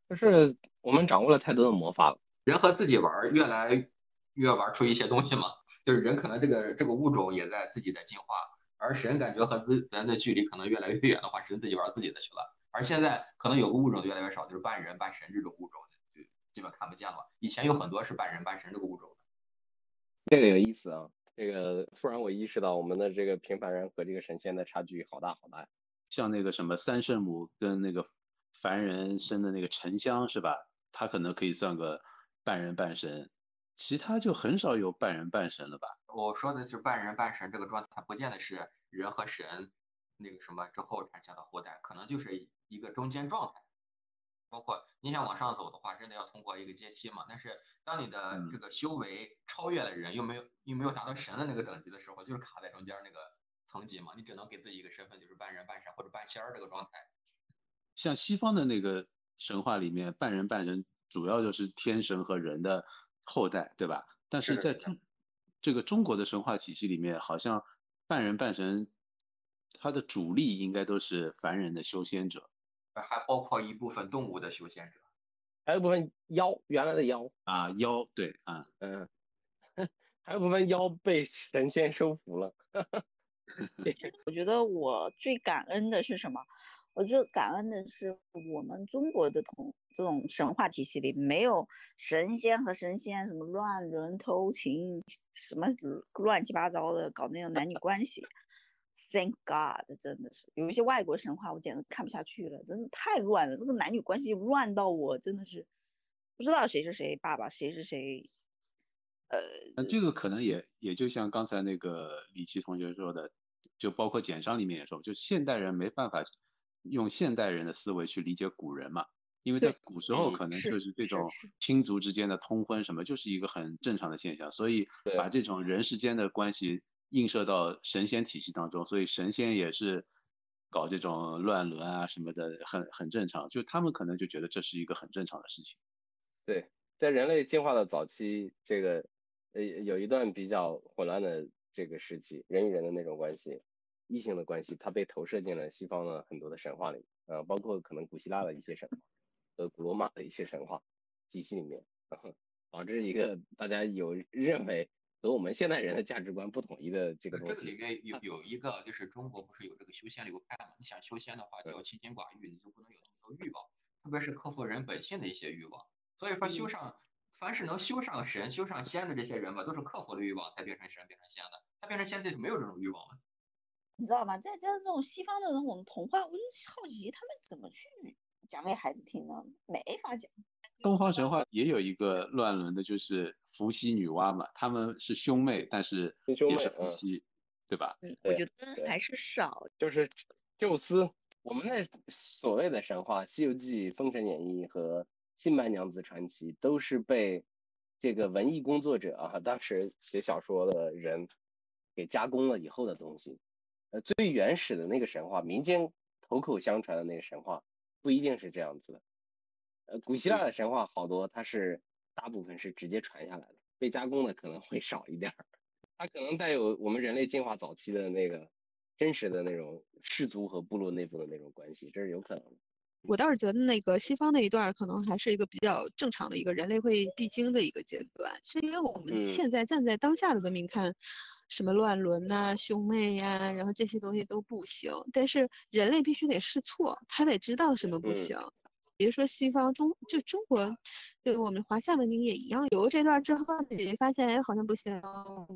就是我们掌握了太多的魔法了，人和自己玩，越来越玩出一些东西嘛。就是人可能这个这个物种也在自己在进化，而神感觉和自人的距离可能越来越远的话，神自己玩自己的去了。而现在可能有个物种越来越少，就是半人半神这种物种就基本看不见了。以前有很多是半人半神这个物种的。这个有意思啊，这个突然我意识到我们的这个平凡人和这个神仙的差距好大好大。像那个什么三圣母跟那个凡人生的那个沉香是吧？他可能可以算个半人半神。其他就很少有半人半神了吧？我说的是半人半神这个状态，不见得是人和神那个什么之后产生的后代，可能就是一个中间状态。包括你想往上走的话，真的要通过一个阶梯嘛。但是当你的这个修为超越了人，又没有又没有达到神的那个等级的时候，就是卡在中间那个层级嘛。你只能给自己一个身份，就是半人半神或者半仙儿这个状态。像西方的那个神话里面，半人半神主要就是天神和人的。后代对吧？但是在中这个中国的神话体系里面，好像半人半神，他的主力应该都是凡人的修仙者，还包括一部分动物的修仙者，还有部分妖，原来的妖啊妖，对啊嗯，[LAUGHS] 还有部分妖被神仙收服了。[LAUGHS] 我觉得我最感恩的是什么？我就感恩的是，我们中国的同这种神话体系里没有神仙和神仙什么乱伦偷情，什么乱七八糟的搞那种男女关系。Thank God，真的是有一些外国神话我简直看不下去了，真的太乱了。这个男女关系乱到我真的是不知道谁是谁爸爸，谁是谁。呃，那这个可能也也就像刚才那个李琦同学说的，就包括简商里面也说，就现代人没办法。用现代人的思维去理解古人嘛，因为在古时候可能就是这种亲族之间的通婚什么，就是一个很正常的现象，所以把这种人世间的关系映射到神仙体系当中，所以神仙也是搞这种乱伦啊什么的，很很正常，就他们可能就觉得这是一个很正常的事情。对，在人类进化的早期，这个呃有一段比较混乱的这个时期，人与人的那种关系。异性的关系，它被投射进了西方的很多的神话里，呃，包括可能古希腊的一些神话和古罗马的一些神话体系里面，[LAUGHS] 导致一个大家有认为和我们现代人的价值观不统一的这个东西。这个里面有有一个，就是中国不是有这个修仙流派嘛？你想修仙的话，就要清心寡欲，你就不能有那么多欲望，特别是克服人本性的一些欲望。所以说，修上凡是能修上神、修上仙的这些人吧，都是克服了欲望才变成神、变成仙的。他变成仙就没有这种欲望了。你知道吗？在在这种西方的那种童话，我就好奇他们怎么去讲给孩子听呢？没法讲。东方神话也有一个乱伦的，就是伏羲女娲嘛，他们是兄妹，但是也是伏羲，对吧？嗯，我觉得还是少。就是宙斯，我们那所谓的神话，《西游记》《封神演义》和《新白娘子传奇》，都是被这个文艺工作者啊，当时写小说的人给加工了以后的东西。呃，最原始的那个神话，民间口口相传的那个神话，不一定是这样子的。呃，古希腊的神话好多，它是大部分是直接传下来的，被加工的可能会少一点儿。它可能带有我们人类进化早期的那个真实的那种氏族和部落内部的那种关系，这是有可能的。我倒是觉得那个西方那一段可能还是一个比较正常的一个人类会必经的一个阶段，是因为我们现在站在当下的文明看。什么乱伦呐、兄妹呀，然后这些东西都不行。但是人类必须得试错，他得知道什么不行。比如说西方中，就中国，就我们华夏文明也一样。有了这段之后，你发现哎，好像不行，我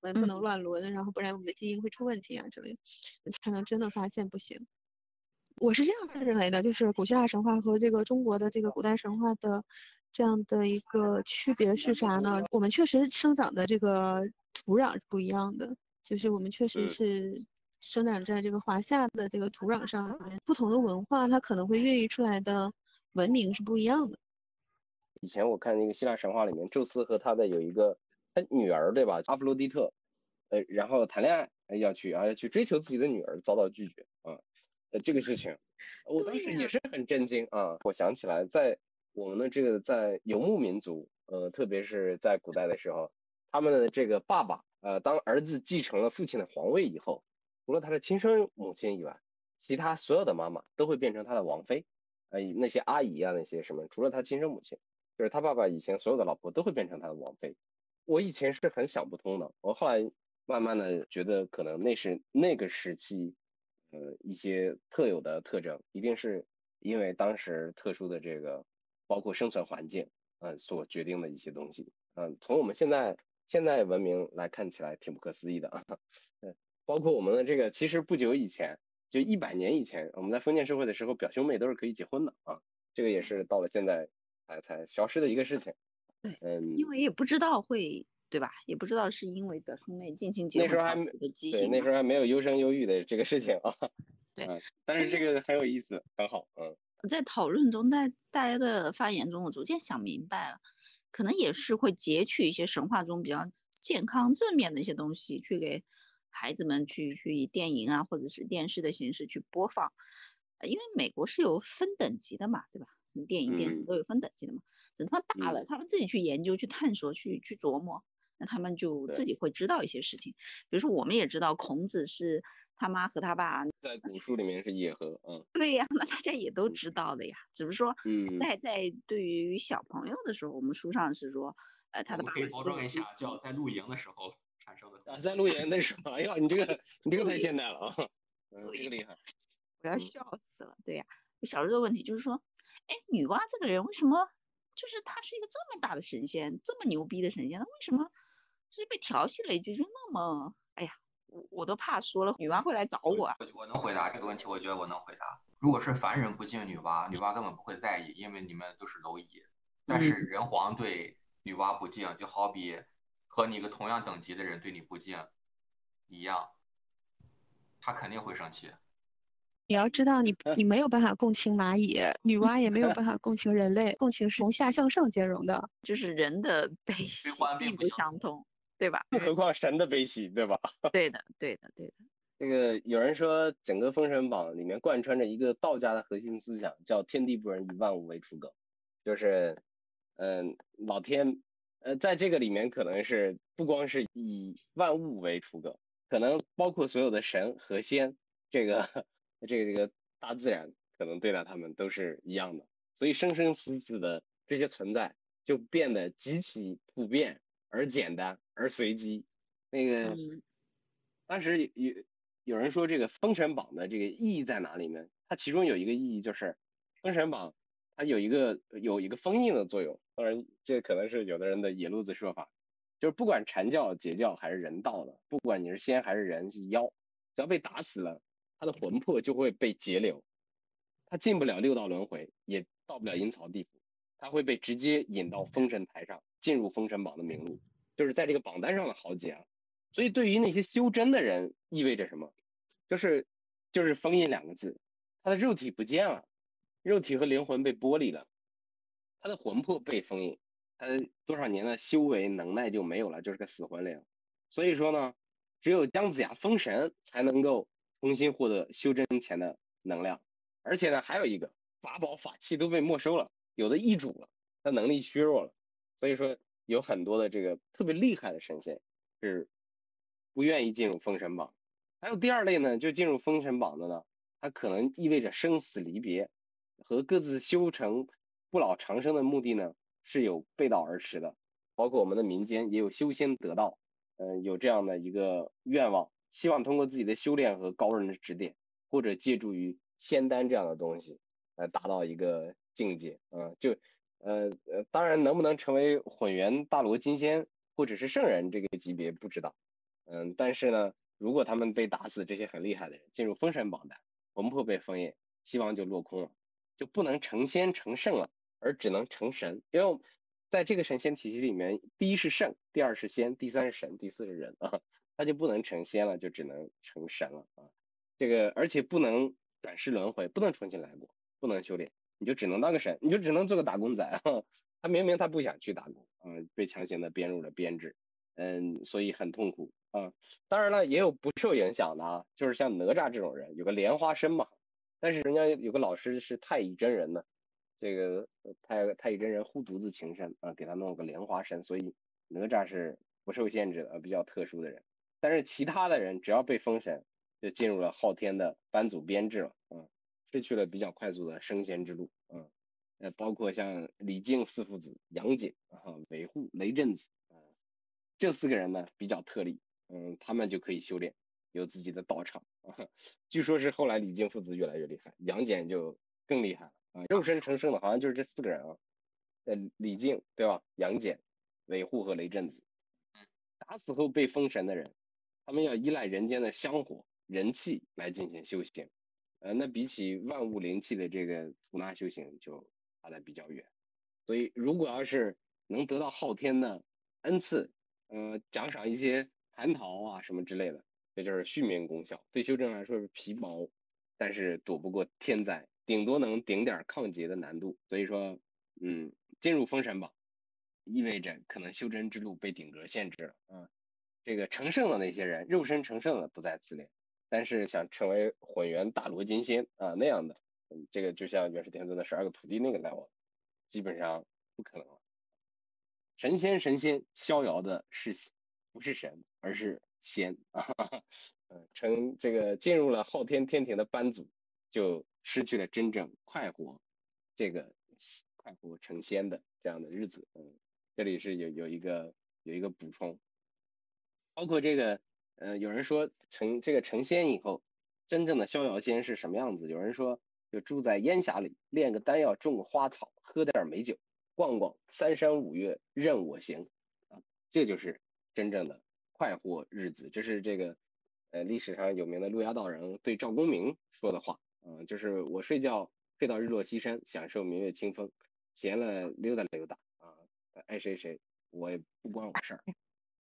们不能乱伦，然后不然我们的基因会出问题啊之类的，才能真的发现不行。我是这样认为的，就是古希腊神话和这个中国的这个古代神话的这样的一个区别是啥呢？我们确实生长的这个。土壤是不一样的，就是我们确实是生长在这个华夏的这个土壤上，不同的文化它可能会孕育出来的文明是不一样的。以前我看那个希腊神话里面，宙斯和他的有一个他女儿对吧，阿弗洛狄特，呃，然后谈恋爱，要去啊要去追求自己的女儿，遭到拒绝啊，呃这个事情，我当时也是很震惊啊。我想起来，在我们的这个在游牧民族，呃特别是在古代的时候，他们的这个爸爸，呃当儿子继承了父亲的皇位以后，除了他的亲生母亲以外，其他所有的妈妈都会变成他的王妃，呃那些阿姨啊那些什么，除了他亲生母亲，就是他爸爸以前所有的老婆都会变成他的王妃。我以前是很想不通的，我后来慢慢的觉得可能那是那个时期，呃一些特有的特征，一定是因为当时特殊的这个包括生存环境，呃所决定的一些东西，嗯，从我们现在现在文明来看起来挺不可思议的啊，嗯，[LAUGHS] 包括我们的这个其实不久以前，就一百年以前，我们在封建社会的时候，表兄妹都是可以结婚的啊，这个也是到了现在才才消失的一个事情。[LAUGHS] 对，嗯，因为也不知道会对吧？也不知道是因为表兄妹近亲结那时候还没婚导致的畸对，形那时候还没有优生优育的这个事情啊。对嗯，但是这个很有意思，很好，嗯，在讨论中，大大家的发言中，我逐渐想明白了，可能也是会截取一些神话中比较健康正面的一些东西，去给孩子们去去以电影啊或者是电视的形式去播放。呃因为美国是有分等级的嘛，对吧？电影、电视嗯都有分等级的嘛。等他们大了，嗯他们自己去研究、去探索、去去琢磨，那他们就自己会知道一些事情。比如说，我们也知道孔子是他妈和他爸 [LAUGHS] 在古书里面是野合，嗯对呀，[LAUGHS] 那大家也都知道的呀，只是说嗯，在在对于小朋友的时候，我们书上是说，呃，他的爸爸是可以保证一下，叫在露营的时候产生的。啊，在露营的时候，哎呀，你这个你这个太现代了啊，嗯，这个厉害，嗯我要笑死了。对呀，我小时候的问题就是说，哎，女娲这个人为什么就是她是一个这么大的神仙，这么牛逼的神仙，那为什么就是被调戏了一句就那么，哎呀，我我都怕说了女娲会来找我啊。我我能回答这个问题，我觉得我能回答。如果是凡人不敬女娲，女娲根本不会在意，因为你们都是蝼蚁。但是嗯人皇对女娲不敬，就好比和你一个同样等级的人对你不敬一样，他肯定会生气。[LAUGHS] 你要知道你，你没有办法共情蚂蚁，女娲也没有 [LAUGHS] 办法共情人类，共情是从下向上兼容的。就是人的 [LAUGHS] 悲喜欢并并不不相相同，对吧？更何况神的悲喜，对吧？[LAUGHS] 对的，对的，对的。这个有人说，整个《封神榜》里面贯穿着一个道家的核心思想，叫“天地不仁，以万物为刍狗”，就是，嗯，老天，呃，在这个里面可能是不光是以万物为刍狗，可能包括所有的神和仙，这个这个这个大自然，可能对待他们都是一样的，所以生生死死的这些存在就变得极其普遍而简单而随机。那个嗯当时有有人说这个《封神榜》的这个意义在哪里呢？它其中有一个意义就是，《封神榜》它有一个有一个封印的作用。当然，这可能是有的人的野路子说法，就是不管禅教、截教还是人道的，不管你是仙还是人是妖，只要被打死了，他的魂魄就会被截留，他进不了六道轮回，也到不了阴曹地府，他会被直接引到封神台上，进入封神榜的名录，就是在这个榜单上的豪杰啊。所以对于那些修真的人，意味着什么？就是就是封印两个字，他的肉体不见了，肉体和灵魂被剥离了，他的魂魄被封印，他多少年的修为能耐就没有了，就是个死魂灵。所以说呢，只有姜子牙封神才能够重新获得修真前的能量，而且呢，还有一个法宝法器都被没收了，有的易主了，他能力削弱了，所以说有很多的这个特别厉害的神仙是不愿意进入封神榜。还有第二类呢，就进入封神榜的呢，它可能意味着生死离别，和各自修成不老长生的目的呢是有背道而驰的。包括我们的民间也有修仙得道，嗯、有这样的一个愿望，希望通过自己的修炼和高人的指点，或者借助于仙丹这样的东西，来达到一个境界。嗯、就呃呃，当然能不能成为混元大罗金仙或者是圣人这个级别不知道，嗯，但是呢，如果他们被打死，这些很厉害的人进入封神榜单，魂魄被封印，希望就落空了，就不能成仙成圣了，而只能成神。因为在这个神仙体系里面，第一是圣，第二是仙，第三是神，第四是人啊，他就不能成仙了，就只能成神了啊。这个而且不能转世轮回，不能重新来过，不能修炼，你就只能当个神，你就只能做个打工仔。[LAUGHS] 他明明他不想去打工，嗯，被强行的编入了编制。嗯，所以很痛苦啊。当然了，也有不受影响的啊，就是像哪吒这种人，有个莲花身嘛。但是人家有个老师是太乙真人呢，这个太太乙真人护犊子情深啊，给他弄了个莲花身，所以哪吒是不受限制的，比较特殊的人。但是其他的人只要被封神，就进入了昊天的班组编制了，嗯，失去了比较快速的升仙之路，嗯，呃，包括像李靖四父子、杨戬啊、韦护、雷震子，啊，这四个人呢比较特例，嗯，他们就可以修炼。有自己的道场啊，据说是后来李靖父子越来越厉害，杨戬就更厉害了啊，肉身成圣的好像就是这四个人啊，呃，李靖对吧？杨戬、韦护和雷震子，打死后被封神的人，他们要依赖人间的香火、人气来进行修行，呃，那比起万物灵气的这个吐纳修行就差的比较远，所以如果要是能得到昊天的恩赐，呃，奖赏一些蟠桃啊什么之类的。这就是续命功效，对修真来说是皮毛，但是躲不过天灾，顶多能顶点抗劫的难度。所以说，嗯，进入封神榜，意味着可能修真之路被顶格限制了。嗯，这个成圣的那些人，肉身成圣的不再自恋，但是想成为混元大罗金仙啊那样的，嗯，这个就像元始天尊的十二个徒弟那个难基本上不可能了。神仙神仙逍遥的是不是神，而是。仙啊，嗯，成这个进入了昊天天庭的班组，就失去了真正快活，这个快活成仙的这样的日子。嗯，这里是有有一个有一个补充，包括这个，呃，有人说成这个成仙以后，真正的逍遥仙是什么样子？有人说就住在烟霞里，炼个丹药，种个花草，喝点美酒，逛逛三山五岳任我行啊，这就是真正的。快活日子，这是这个呃历史上有名的陆家道人对赵公明说的话，嗯，就是我睡觉睡到日落西山，享受明月清风，闲了溜达溜达啊，爱谁谁，我也不关我事儿。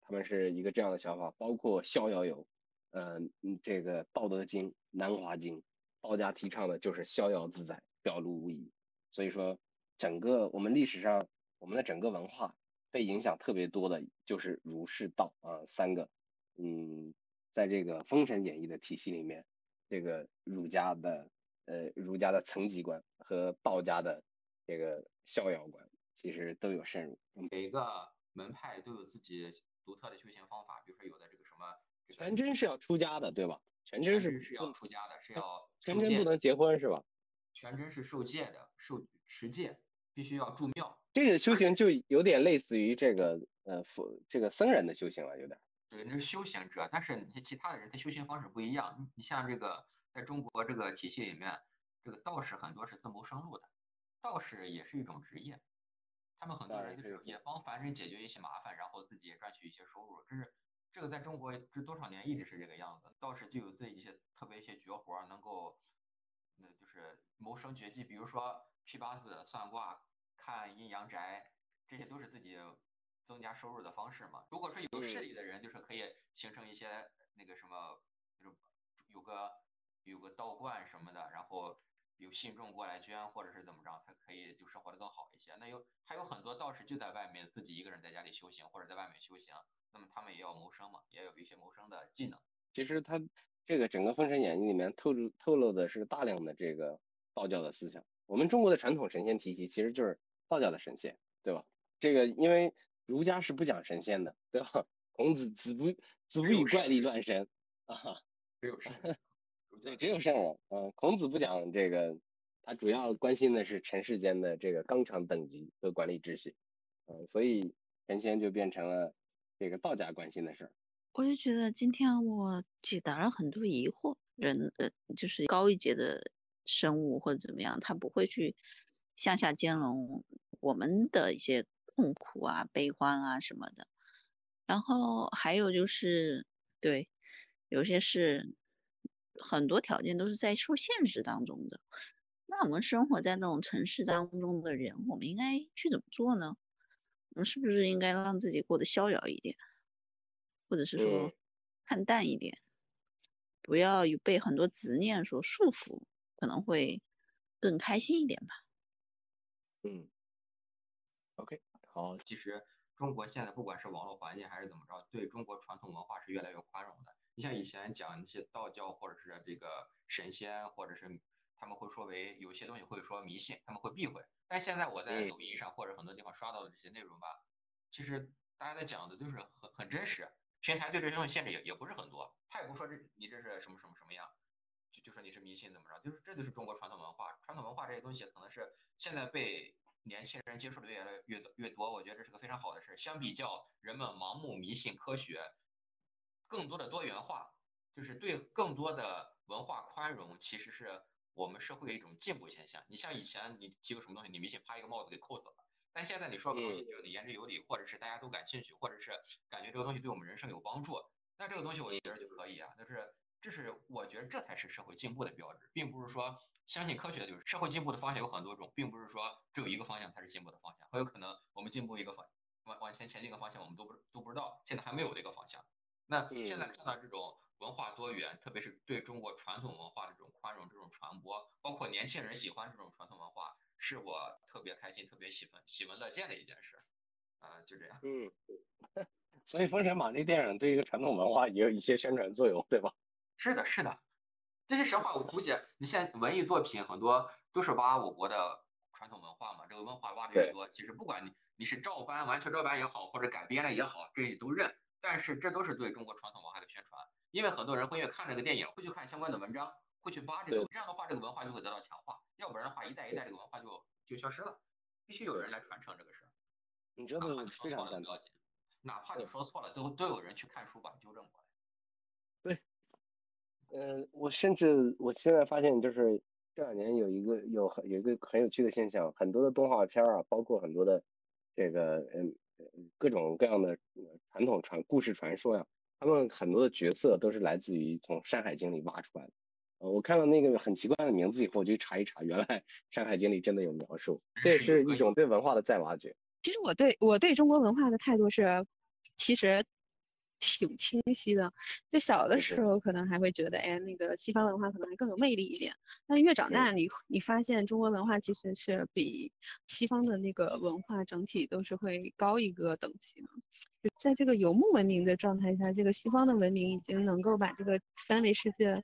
他们是一个这样的想法，包括逍遥游，嗯，这个道德经、南华经，道家提倡的就是逍遥自在，表露无遗。所以说，整个我们历史上我们的整个文化。被影响特别多的就是儒释道啊三个，嗯，在这个《封神演义》的体系里面，这个儒家的呃儒家的层级观和道家的这个逍遥观其实都有渗入。每个门派都有自己独特的修行方法，比如说有的这个什么全真是要出家的，对吧？全真是是要出家的，是要全真不能结婚是吧？全真是受戒的，受持戒，必须要住庙。这个修行就有点类似于这个呃佛这个僧人的修行了，有点。对，那是修行者，但是你些其他的人他修行方式不一样。你像这个在中国这个体系里面，这个道士很多是自谋生路的，道士也是一种职业，他们很多人就是也帮凡人解决一些麻烦，然后自己也赚取一些收入。这是这个在中国这多少年一直是这个样子，道士就有自己一些特别一些绝活，能够那就是谋生绝技，比如说批八字、算卦。看阴阳宅，这些都是自己增加收入的方式嘛。如果说有势力的人，就是可以形成一些那个什么，就是有个有个道观什么的，然后有信众过来捐或者是怎么着，他可以就生活的更好一些。那有还有很多道士就在外面自己一个人在家里修行或者在外面修行，那么他们也要谋生嘛，也有一些谋生的技能。其实他这个整个《封神演义》里面透露透露的是大量的这个道教的思想。我们中国的传统神仙体系其实就是。道教的神仙，对吧？这个因为儒家是不讲神仙的，对吧？孔子子不子不以怪力乱神啊，只有圣，对，只有圣人。嗯，孔子不讲这个，他主要关心的是尘世间的这个纲常等级和管理秩序。嗯，所以神仙就变成了这个道家关心的事儿。我就觉得今天我解答了很多疑惑，人呃，就是高一阶的生物或者怎么样，他不会去。向下兼容我们的一些痛苦啊、悲欢啊什么的，然后还有就是，对，有些事很多条件都是在受限制当中的。那我们生活在那种城市当中的人，我们应该去怎么做呢？我们是不是应该让自己过得逍遥一点，或者是说看淡一点，不要有被很多执念所束缚，可能会更开心一点吧。嗯，OK，好，其实中国现在不管是网络环境还是怎么着，对中国传统文化是越来越宽容的。你像以前讲一些道教或者是这个神仙，或者是他们会说为有些东西会说迷信，他们会避讳。但现在我在抖音上或者很多地方刷到的这些内容吧，其实大家在讲的都是很很真实，平台对这些东西限制也也不是很多，他也不说这你这是什么什么什么样，就就说你是迷信怎么着，就是这就是中国传统文化，传统文化这些东西可能是现在被年轻人接触的越来越多越多，我觉得这是个非常好的事。相比较人们盲目迷信科学。更多的多元化，就是对更多的文化宽容，其实是我们社会一种进步现象。你像以前你提个什么东西，你明显啪一个帽子给扣死了，但现在你说个东西就得言之有理，或者是大家都感兴趣，或者是感觉这个东西对我们人生有帮助，那这个东西我觉得就可以啊。就是这是我觉得这才是社会进步的标志，并不是说相信科学就是社会进步的方向有很多种，并不是说只有一个方向才是进步的方向，很有可能我们进步一个方往往前前进一个方向，我们都不都不知道，现在还没有这个方向。那现在看到这种文化多元，特别是对中国传统文化的这种宽容、这种传播，包括年轻人喜欢这种传统文化，是我特别开心、特别喜闻喜闻乐见的一件事。啊，就这样。嗯，[LAUGHS] 所以《封神榜》这电影对一个传统文化也有一些宣传作用，对吧？[LAUGHS] 是的，是的。这些神话我估计，你现在文艺作品很多都是挖我国的传统文化嘛，这个文化挖的越多，其实不管你你是照搬、完全照搬也好，或者改编了也好，这你都认。但是这都是对中国传统文化的宣传，因为很多人会越看这个电影，会去看相关的文章，会去扒这个，这样的话这个文化就会得到强化，要不然的话一代一代这个文化就就消失了，必须有人来传承这个事儿。你觉得非常赞同，哪怕你说错了，都都有人去看书把它纠正过来。对，嗯，我甚至我现在发现就是这两年有一个有很有一个很有趣的现象，很多的动画片啊，包括很多的这个嗯。各种各样的传统传故事传说呀，他们很多的角色都是来自于从《山海经》里挖出来的。呃，我看到那个很奇怪的名字以后，我就查一查，原来《山海经》里真的有描述，这也是一种对文化的再挖掘。其实我对我对中国文化的态度是，其实。挺清晰的，就小的时候可能还会觉得，哎，那个西方文化可能还更有魅力一点。但越长大，你你发现中国文化其实是比西方的那个文化整体都是会高一个等级的。就在这个游牧文明的状态下，这个西方的文明已经能够把这个三维世界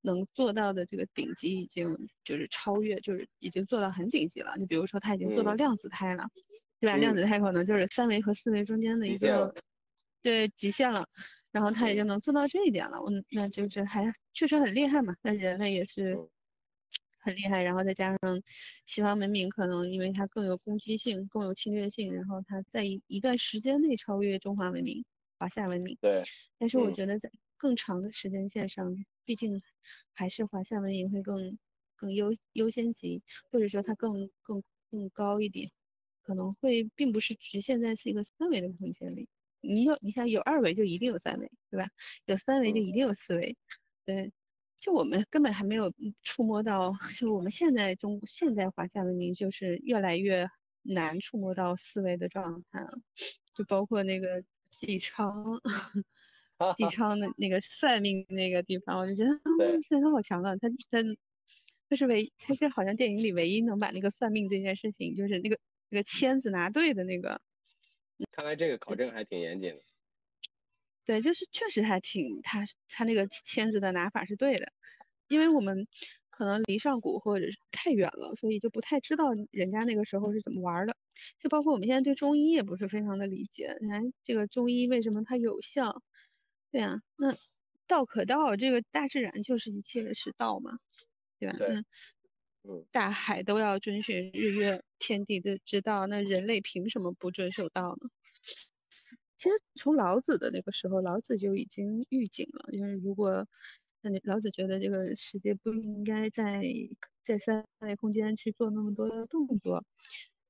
能做到的这个顶级已经就是超越，就是已经做到很顶级了。就比如说，他已经做到量子态了，对吧？量子态可能就是三维和四维中间的一个。对极限了，然后他已经能做到这一点了，我那就是还确实很厉害嘛。那人类也是很厉害，然后再加上西方文明可能因为它更有攻击性、更有侵略性，然后它在一一段时间内超越中华文明、华夏文明。对。但是我觉得在更长的时间线上，毕竟还是华夏文明会更更优优先级，或者说它更更更高一点，可能会并不是局限在是一个三维的空间里。你有你想有二维就一定有三维，对吧？有三维就一定有四维，对。就我们根本还没有触摸到，就我们现在中现在华夏文明就是越来越难触摸到四维的状态了。就包括那个纪昌，[LAUGHS] 纪昌的那个算命那个地方，我就觉得 [LAUGHS] 算他好强啊！他他他是唯他是好像电影里唯一能把那个算命这件事情，就是那个那个签子拿对的那个。看来这个考证还挺严谨的。对，就是确实还挺，他他那个签字的拿法是对的，因为我们可能离上古或者是太远了，所以就不太知道人家那个时候是怎么玩的。就包括我们现在对中医也不是非常的理解，哎，这个中医为什么它有效？对啊，那道可道，这个大自然就是一切的是道嘛，对吧？对。大海都要遵循日月天地的之道，那人类凭什么不遵守道呢？其实从老子的那个时候，老子就已经预警了，因为如果那老子觉得这个世界不应该在在三维空间去做那么多的动作，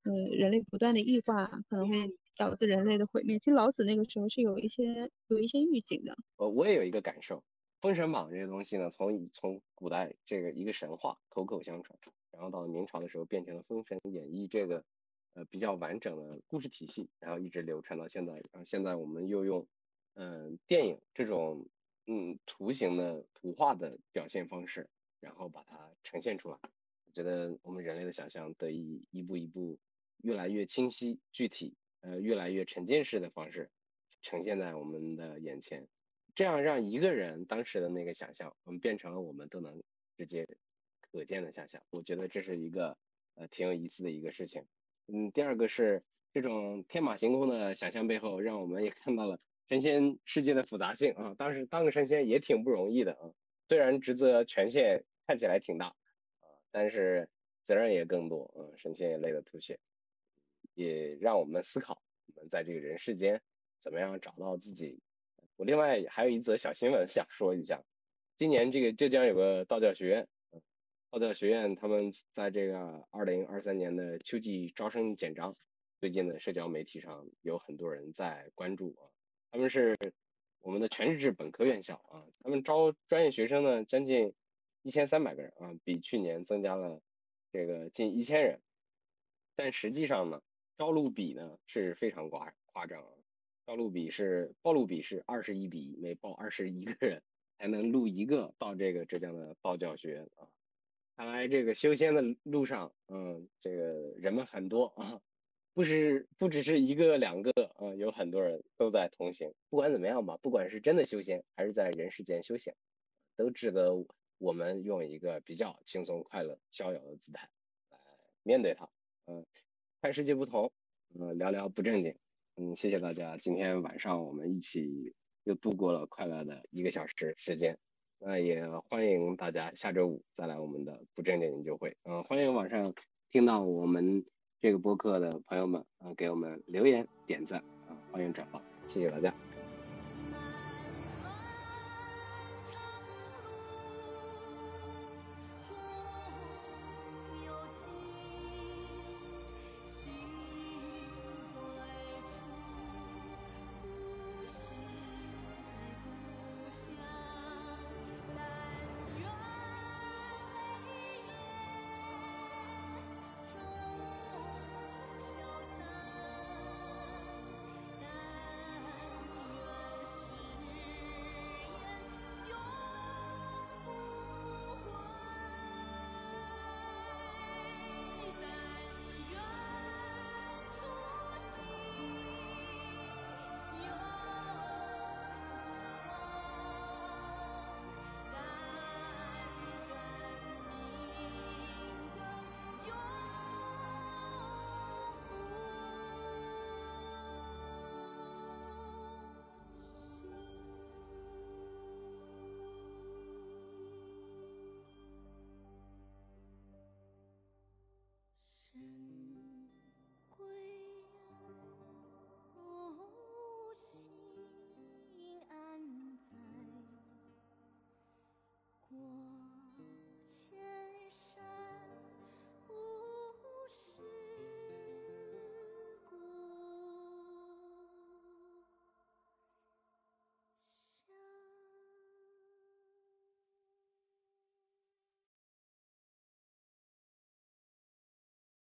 嗯，人类不断的异化可能会导致人类的毁灭。其实老子那个时候是有一些有一些预警的。呃，我也有一个感受。《封神榜》这些东西呢，从从古代这个一个神话口口相传，然后到了明朝的时候变成了《封神演义》这个呃比较完整的故事体系，然后一直流传到现在。然后现在我们又用嗯电影这种嗯图形的图画的表现方式，然后把它呈现出来。我觉得我们人类的想象得以一步一步越来越清晰具体，呃越来越沉浸式的方式呈现在我们的眼前，这样让一个人当时的那个想象，我们变成了我们都能直接可见的想象。我觉得这是一个呃挺有意思的一个事情。嗯，第二个是这种天马行空的想象背后，让我们也看到了神仙世界的复杂性啊。当时当个神仙也挺不容易的啊，虽然职责权限看起来挺大啊，但是责任也更多啊，神仙也累得吐血，也让我们思考我们在这个人世间怎么样找到自己。我另外还有一则小新闻想说一下，今年这个浙江有个道教学院。道教学院他们在这个二零二三年的秋季招生简章，最近的社交媒体上有很多人在关注啊。他们是我们的全日制本科院校啊，他们招专业学生呢将近一千三百个人啊，比去年增加了这个近一千人。但实际上呢，招录比呢是非常夸夸张啊，招录比是报录比是二十一比一，每报二十一个人才能录一个到这个浙江的道教学院啊。看来这个修仙的路上，嗯，这个人们很多啊，不是不只是一个两个啊，有很多人都在同行。不管怎么样吧，不管是真的修仙，还是在人世间修仙，都值得我们用一个比较轻松、快乐、逍遥的姿态来面对它。嗯，看世界不同，嗯，聊聊不正经。嗯，谢谢大家，今天晚上我们一起又度过了快乐的一个小时时间。那也欢迎大家下周五再来我们的不正经研究会。嗯，欢迎晚上听到我们这个播客的朋友们，嗯，给我们留言点赞，啊，欢迎转发，谢谢大家。